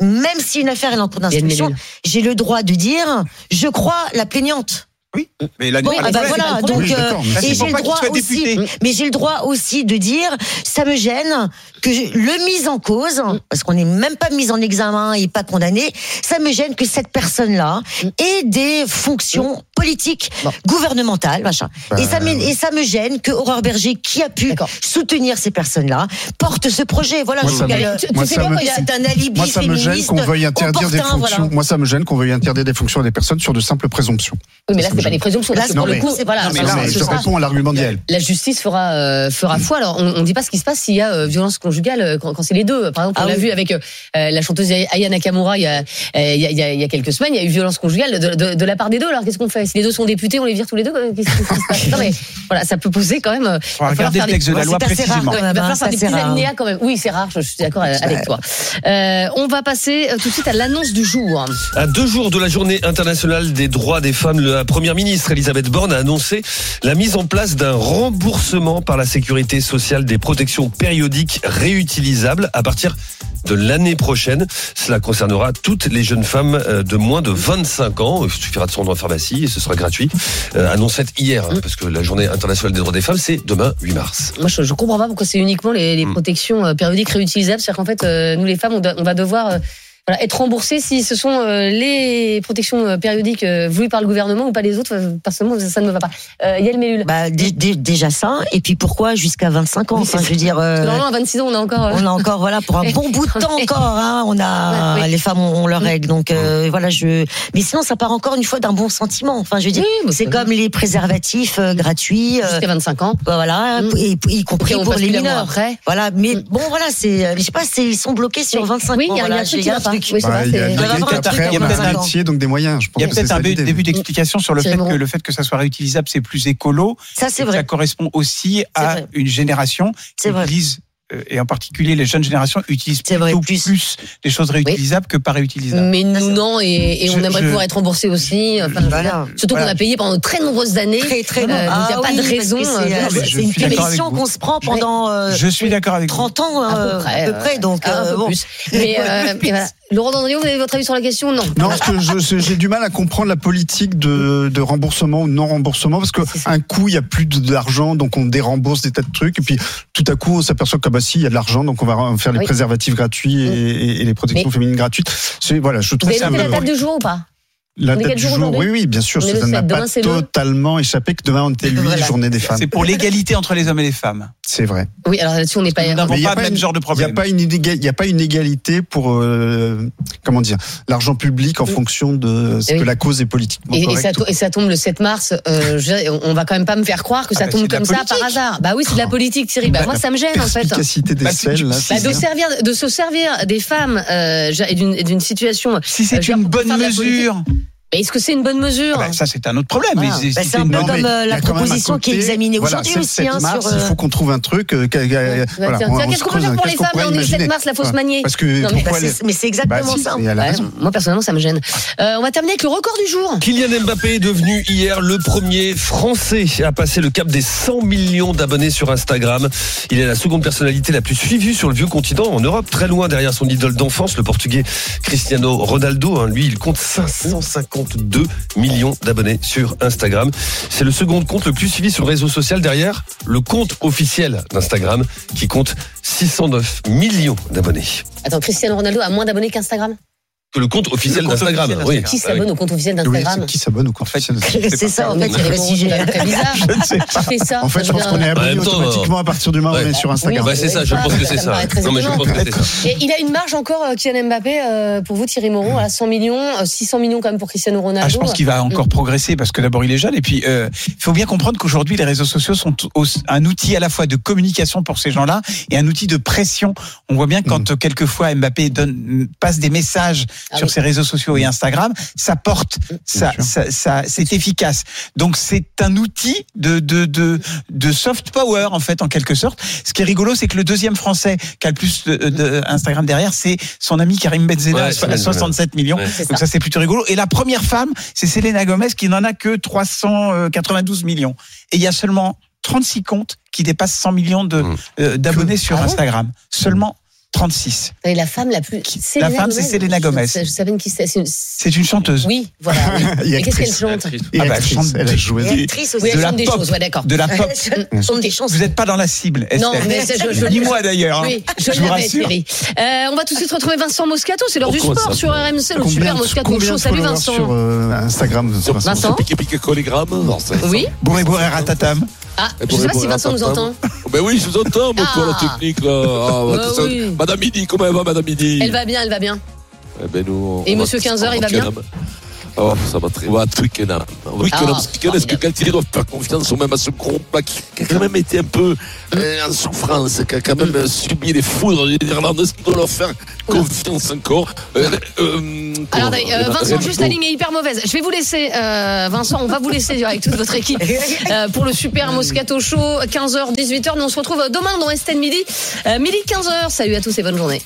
Speaker 5: même si une affaire est en cours d'instruction, j'ai le droit de dire je crois la plaignante.
Speaker 4: Oui, mais là,
Speaker 5: Bon, ah bah voilà, donc euh, et j'ai le droit aussi,
Speaker 4: député.
Speaker 5: mais j'ai le droit aussi de dire ça me gêne que le mise en cause, parce qu'on n'est même pas mis en examen et pas condamné, ça me gêne que cette personne-là ait des fonctions politiques,
Speaker 1: Bon.
Speaker 5: gouvernementales, machin.
Speaker 6: Bah,
Speaker 5: et ça me et ça me gêne que Aurore Berger, qui a pu soutenir ces personnes-là, porte ce projet. Voilà,
Speaker 6: Moi,
Speaker 5: je
Speaker 6: me-
Speaker 1: Tu- tu
Speaker 6: moi,
Speaker 1: sais quoi,
Speaker 6: me-
Speaker 1: quand il y a-
Speaker 5: c'est un alibi
Speaker 6: Moi, ça me gêne qu'on veuille interdire des fonctions.
Speaker 5: voilà.
Speaker 6: Moi, ça me gêne qu'on veuille interdire des fonctions à des personnes sur de simples présomptions.
Speaker 1: Oui, mais là, c'est pas des présomptions.
Speaker 5: Là,
Speaker 1: pour le
Speaker 6: mais-
Speaker 1: coup, voilà.
Speaker 4: non, mais là,
Speaker 1: c'est-
Speaker 6: je
Speaker 1: sera-
Speaker 6: réponds à l'argument d'Yael.
Speaker 1: La justice fera euh, fera foi. Alors, on, on dit pas ce qui se passe s'il y a euh, violence conjugale euh, quand, quand c'est les deux. Par exemple, on
Speaker 5: Ah
Speaker 1: l'a
Speaker 5: oui.
Speaker 1: vu avec euh, euh, la chanteuse Aya Nakamura il y a euh, il y a, il y a- il quelques semaines. Il y a eu violence conjugale de, de, de la part des deux. Alors, qu'est-ce qu'on fait? Si les deux sont députés, on les vire tous les deux. Qu'est-ce qui se passe? Non, mais voilà, ça peut poser quand même. euh,
Speaker 4: Faut
Speaker 1: va
Speaker 4: regarder
Speaker 1: faire
Speaker 4: le
Speaker 1: des-
Speaker 4: texte de la
Speaker 5: Ouais,
Speaker 4: loi
Speaker 5: assez rare,
Speaker 4: précisément.
Speaker 5: quand
Speaker 1: il va
Speaker 5: même,
Speaker 1: falloir
Speaker 5: hein,
Speaker 1: faire
Speaker 5: ça,
Speaker 1: des
Speaker 5: c'est
Speaker 1: petits
Speaker 5: rare.
Speaker 1: alinéas quand même. Oui, c'est rare. Je, je suis d'accord avec toi. Euh, on va passer tout de suite à l'annonce du jour.
Speaker 2: À deux jours de la journée internationale des droits des femmes, la première ministre Elisabeth Borne a annoncé la mise en place d'un remboursement par la sécurité sociale des protections périodiques réutilisables à partir de l'année prochaine. Cela concernera toutes les jeunes femmes euh, de moins de 25 ans. Il suffira de se rendre en pharmacie et ce sera gratuit. Euh, annonce faite hier, hein, parce que la journée internationale des droits des femmes, c'est demain 8 mars.
Speaker 1: Moi, je, je comprends pas pourquoi c'est uniquement les, les protections euh, périodiques réutilisables. C'est-à-dire qu'en fait, euh, nous les femmes, on, va devoir voilà, être remboursées si ce sont euh, les protections euh, périodiques euh, voulues par le gouvernement ou pas les autres. Personnellement, ça, ça ne me va pas. Euh, Yael Mellul.
Speaker 5: Bah, dé- dé- déjà ça, et puis pourquoi jusqu'à 25 ans
Speaker 1: Oui,
Speaker 5: Enfin, je veux dire, euh,
Speaker 1: Normalement, à 26 ans, on a encore. euh,
Speaker 5: on a encore, voilà, pour un bon bout de temps encore, hein, on a,
Speaker 1: Ouais, oui.
Speaker 5: les femmes ont, ont leurs règles, donc euh, voilà, je. Mais sinon, ça part encore une fois d'un bon sentiment. Enfin, je veux dire,
Speaker 1: Oui, bah,
Speaker 5: c'est comme les préservatifs gratuits,
Speaker 1: Jusqu'à 25 ans.
Speaker 5: voilà,
Speaker 1: Mm.
Speaker 5: et, y compris pour les mineurs.
Speaker 1: après.
Speaker 5: Voilà, mais
Speaker 1: Mm.
Speaker 5: bon, voilà, c'est, je sais pas, ils sont bloqués sur 25
Speaker 1: Oui,
Speaker 5: ans.
Speaker 1: il y a- il y a
Speaker 5: voilà,
Speaker 1: un truc
Speaker 5: il
Speaker 1: qui Oui,
Speaker 6: Bah. Il y a
Speaker 1: c'est-
Speaker 6: une
Speaker 5: doit y avoir un
Speaker 6: égalité
Speaker 5: truc
Speaker 6: après,
Speaker 5: à
Speaker 6: il y a pas
Speaker 5: 25 ans.
Speaker 6: d'amitié, donc des moyens. Je pense
Speaker 4: Il y a
Speaker 6: que
Speaker 4: peut-être un début d'explication sur le fait que le fait que ça soit réutilisable, c'est plus écolo.
Speaker 5: Ça, c'est vrai.
Speaker 4: Ça correspond aussi à une génération qui utilise, euh, et en particulier les jeunes générations, utilisent
Speaker 5: vrai,
Speaker 4: plutôt
Speaker 5: plus.
Speaker 4: plus. des choses réutilisables que pas réutilisables.
Speaker 1: Mais nous, non, et, et on
Speaker 4: Je-
Speaker 1: aimerait
Speaker 4: je-
Speaker 1: pouvoir être remboursé aussi. Enfin,
Speaker 5: Voilà.
Speaker 1: Surtout
Speaker 4: Voilà.
Speaker 1: qu'on a payé pendant de très nombreuses années.
Speaker 5: Très, très
Speaker 1: Euh, il n'y a
Speaker 5: Ah
Speaker 1: pas
Speaker 5: oui,
Speaker 1: de raison.
Speaker 5: c'est,
Speaker 1: euh,
Speaker 5: euh, une punition qu'on se prend pendant euh,
Speaker 4: Je suis d'accord avec vous.
Speaker 5: 30 ans,
Speaker 1: À peu
Speaker 5: euh,
Speaker 1: près,
Speaker 5: à peu
Speaker 1: euh,
Speaker 5: près, donc
Speaker 1: un
Speaker 5: euh,
Speaker 1: peu
Speaker 5: bon.
Speaker 1: plus. Mais euh, et voilà. Laurent vous avez votre avis sur la question? Non.
Speaker 6: Non, parce que j'ai du mal à comprendre la politique de, de remboursement ou non remboursement, parce que
Speaker 1: C'est ça.
Speaker 6: un coup il y a plus de- d'argent, donc on dérembourse des tas de trucs, et puis tout à coup on s'aperçoit que bah si il y a de l'argent, donc on va faire les
Speaker 1: Oui.
Speaker 6: préservatifs gratuits et, et- et les protections
Speaker 1: Mais-
Speaker 6: féminines gratuites. C'est voilà, je
Speaker 1: Vous
Speaker 6: trouve
Speaker 1: avez
Speaker 6: ça
Speaker 1: noté la date du jour ou pas?
Speaker 6: La date du
Speaker 1: jour.
Speaker 6: Oui, oui, bien sûr, ça n'a pas totalement échappé que demain on était lui,
Speaker 5: Voilà.
Speaker 6: journée des femmes.
Speaker 4: C'est pour l'égalité entre les hommes et les femmes.
Speaker 6: C'est vrai.
Speaker 1: Oui, alors là-dessus, on n'est pas.
Speaker 4: Nous n'avons
Speaker 6: Mais il y a
Speaker 4: pas
Speaker 6: pas
Speaker 4: le même
Speaker 6: une-
Speaker 4: genre de
Speaker 6: Il n'y a
Speaker 4: problème.
Speaker 6: il y a pas une égalité pour euh, comment dire l'argent public en fonction de ce
Speaker 1: Oui.
Speaker 6: que la cause est politiquement
Speaker 1: Et, et
Speaker 6: correcte.
Speaker 1: ça, et ça tombe le 7 mars. Euh, je on va quand même pas me faire croire que
Speaker 4: Ah
Speaker 1: ça
Speaker 4: bah,
Speaker 1: tombe comme ça par hasard. Bah oui, c'est de la politique, Thierry. Bah, moi, ça me gêne en fait.
Speaker 6: Perspicacité des
Speaker 4: Bah,
Speaker 6: selles,
Speaker 4: du-
Speaker 6: là,
Speaker 4: bah,
Speaker 1: Bah,
Speaker 6: c'est
Speaker 1: de servir, de se servir des femmes euh, et d'une situation.
Speaker 4: Si
Speaker 1: Euh,
Speaker 4: c'est
Speaker 1: veux
Speaker 4: une bonne mesure,
Speaker 1: Mais est-ce que c'est une bonne mesure
Speaker 4: ah bah, ça c'est un autre problème.
Speaker 1: Voilà.
Speaker 4: Mais c'est-
Speaker 5: Bah, un peu comme euh, la proposition qui est examinée
Speaker 6: voilà,
Speaker 5: aujourd'hui aussi.
Speaker 6: 7
Speaker 5: hein,
Speaker 6: mars,
Speaker 5: sur,
Speaker 6: il
Speaker 5: euh,
Speaker 6: faut qu'on trouve un truc. euh, voilà,
Speaker 1: Qu'est-ce qu'on peut faire pour les femmes On est le 7
Speaker 6: imaginer
Speaker 1: mars, la fausse manier.
Speaker 6: Parce que
Speaker 1: Non, mais
Speaker 5: bah,
Speaker 6: les-
Speaker 5: mais c'est exactement
Speaker 6: Bah, si,
Speaker 5: ça.
Speaker 1: moi personnellement ça me gêne. On va terminer avec le record du jour.
Speaker 2: Kylian Mbappé est devenu hier le premier Français à passer le cap des 100 millions d'abonnés sur Instagram. Il est la seconde personnalité la plus suivie sur le vieux continent en Europe, très loin derrière son idole d'enfance, le portugais Cristiano Ronaldo. hein. Lui, il compte 552 millions d'abonnés sur Instagram. C'est le second compte le plus suivi sur le réseau social derrière le compte officiel d'Instagram qui compte 609 millions d'abonnés.
Speaker 1: Attends, Cristiano Ronaldo a moins d'abonnés qu'Instagram?
Speaker 2: Que le compte officiel d'Instagram. Oui.
Speaker 1: Qui s'abonne au compte officiel
Speaker 6: Oui,
Speaker 1: d'Instagram
Speaker 6: qui s'abonne au compte officiel de-
Speaker 5: C'est ça, en fait, le sujet.
Speaker 1: c'est très bizarre.
Speaker 6: Je ne sais pas.
Speaker 1: Qui fait ça
Speaker 6: En fait, je pense qu'on est abonné
Speaker 2: temps,
Speaker 6: automatiquement à partir du moment où on est sur Instagram.
Speaker 1: Oui,
Speaker 2: Bah, c'est ça, je pense que c'est
Speaker 1: Ça me
Speaker 2: ça.
Speaker 1: paraît très
Speaker 2: Non, mais je
Speaker 1: étonnant.
Speaker 2: pense que c'est ça.
Speaker 1: Et il a une marge encore, euh, Kylian Mbappé, euh, pour vous, Thierry Moreau, à 100 millions, euh, 600 millions quand même pour Cristiano Ronaldo.
Speaker 4: Ah, je pense qu'il va encore progresser parce que d'abord il est jeune et puis euh, il faut bien comprendre qu'aujourd'hui les réseaux sociaux sont un outil à la fois de communication pour ces gens-là et un outil de pression. On voit bien quand euh, quelquefois Mbappé donne passe des messages
Speaker 1: Ah
Speaker 4: sur
Speaker 1: oui.
Speaker 4: ses réseaux sociaux et Instagram, ça porte, ça, ça, ça- c'est efficace. Donc c'est un outil de, de de de soft power en fait en quelque sorte. Ce qui est rigolo, c'est que le deuxième français qui a le plus de, de Instagram derrière, c'est son ami Karim Benzema
Speaker 2: Ouais,
Speaker 4: à
Speaker 2: c'est Benzema.
Speaker 4: 67 millions.
Speaker 2: Ouais.
Speaker 4: Donc
Speaker 1: ça.
Speaker 4: c'est plutôt rigolo. Et la première femme, c'est Selena Gomez qui n'en a que 392 millions. Et il y a seulement 36 comptes qui dépassent 100 millions de,
Speaker 2: Mmh.
Speaker 4: euh, d'abonnés sur
Speaker 1: Ah bon
Speaker 4: Instagram. Seulement 36.
Speaker 1: Et la femme la plus.
Speaker 4: La femme, c'est Selena Gomez.
Speaker 1: Je, je savais qui c'est. c'est une-
Speaker 4: chanteuse.
Speaker 1: Oui, voilà. oui.
Speaker 6: Et
Speaker 1: Mais qu'est-ce qu'elle chante
Speaker 4: Ah bah, chante-
Speaker 6: elle a joué.
Speaker 5: Et actrice aussi.
Speaker 1: Oui, elle
Speaker 4: de la
Speaker 1: chante des
Speaker 4: pop.
Speaker 1: choses, ouais, d'accord.
Speaker 4: De la pop.
Speaker 1: Elle chante des chansons.
Speaker 4: Vous n'êtes pas dans la cible.
Speaker 1: Non,
Speaker 4: Estelle.
Speaker 1: mais c'est- je,
Speaker 4: Ni moi d'ailleurs. hein.
Speaker 1: Oui, je,
Speaker 4: Je vous
Speaker 1: l'avais,
Speaker 4: rassure.
Speaker 1: Euh, on va tout de suite retrouver Vincent Moscato. C'est l'heure
Speaker 2: Oh,
Speaker 1: du sport
Speaker 2: ça
Speaker 1: sur RMC, le super Moscato Show. Salut Vincent.
Speaker 6: sur euh, Instagram Vincent
Speaker 1: Vincent
Speaker 14: Piqué piqué collégramme. non,
Speaker 1: Oui.
Speaker 4: Bourré bourré ratatam.
Speaker 1: Ah, je sais pas
Speaker 14: pour
Speaker 1: si Vincent nous entend.
Speaker 14: Ben oui, je vous entends, moi, toi, la
Speaker 1: Ah.
Speaker 14: technique, là. Ah,
Speaker 1: Bah
Speaker 14: ça-
Speaker 1: oui.
Speaker 14: Madame Midi, comment elle va, Madame Midi?
Speaker 1: Elle va bien, elle va bien.
Speaker 14: Eh ben, nous,
Speaker 1: Et
Speaker 14: on
Speaker 1: monsieur 15 heures, il va bien?
Speaker 14: Oh, ça va très bien. Twickenham. Twickenham,
Speaker 1: Ah,
Speaker 14: est-ce que Galtier doit faire confiance ou même à ce groupe là qui qui a quand même été un peu euh, en souffrance, qui a quand même euh, subi les foudres des Irlandais, est-ce qu'on doit leur faire confiance encore Euh, euh,
Speaker 1: Alors, euh, Vincent, juste la ligne est hyper mauvaise. Je vais vous laisser, euh, Vincent, on va vous laisser avec toute votre équipe euh, pour le super Moscato Show, 15h, 18h. Nous on se retrouve demain dans Estelle Midi, euh, midi 15h. Salut à tous et bonne journée.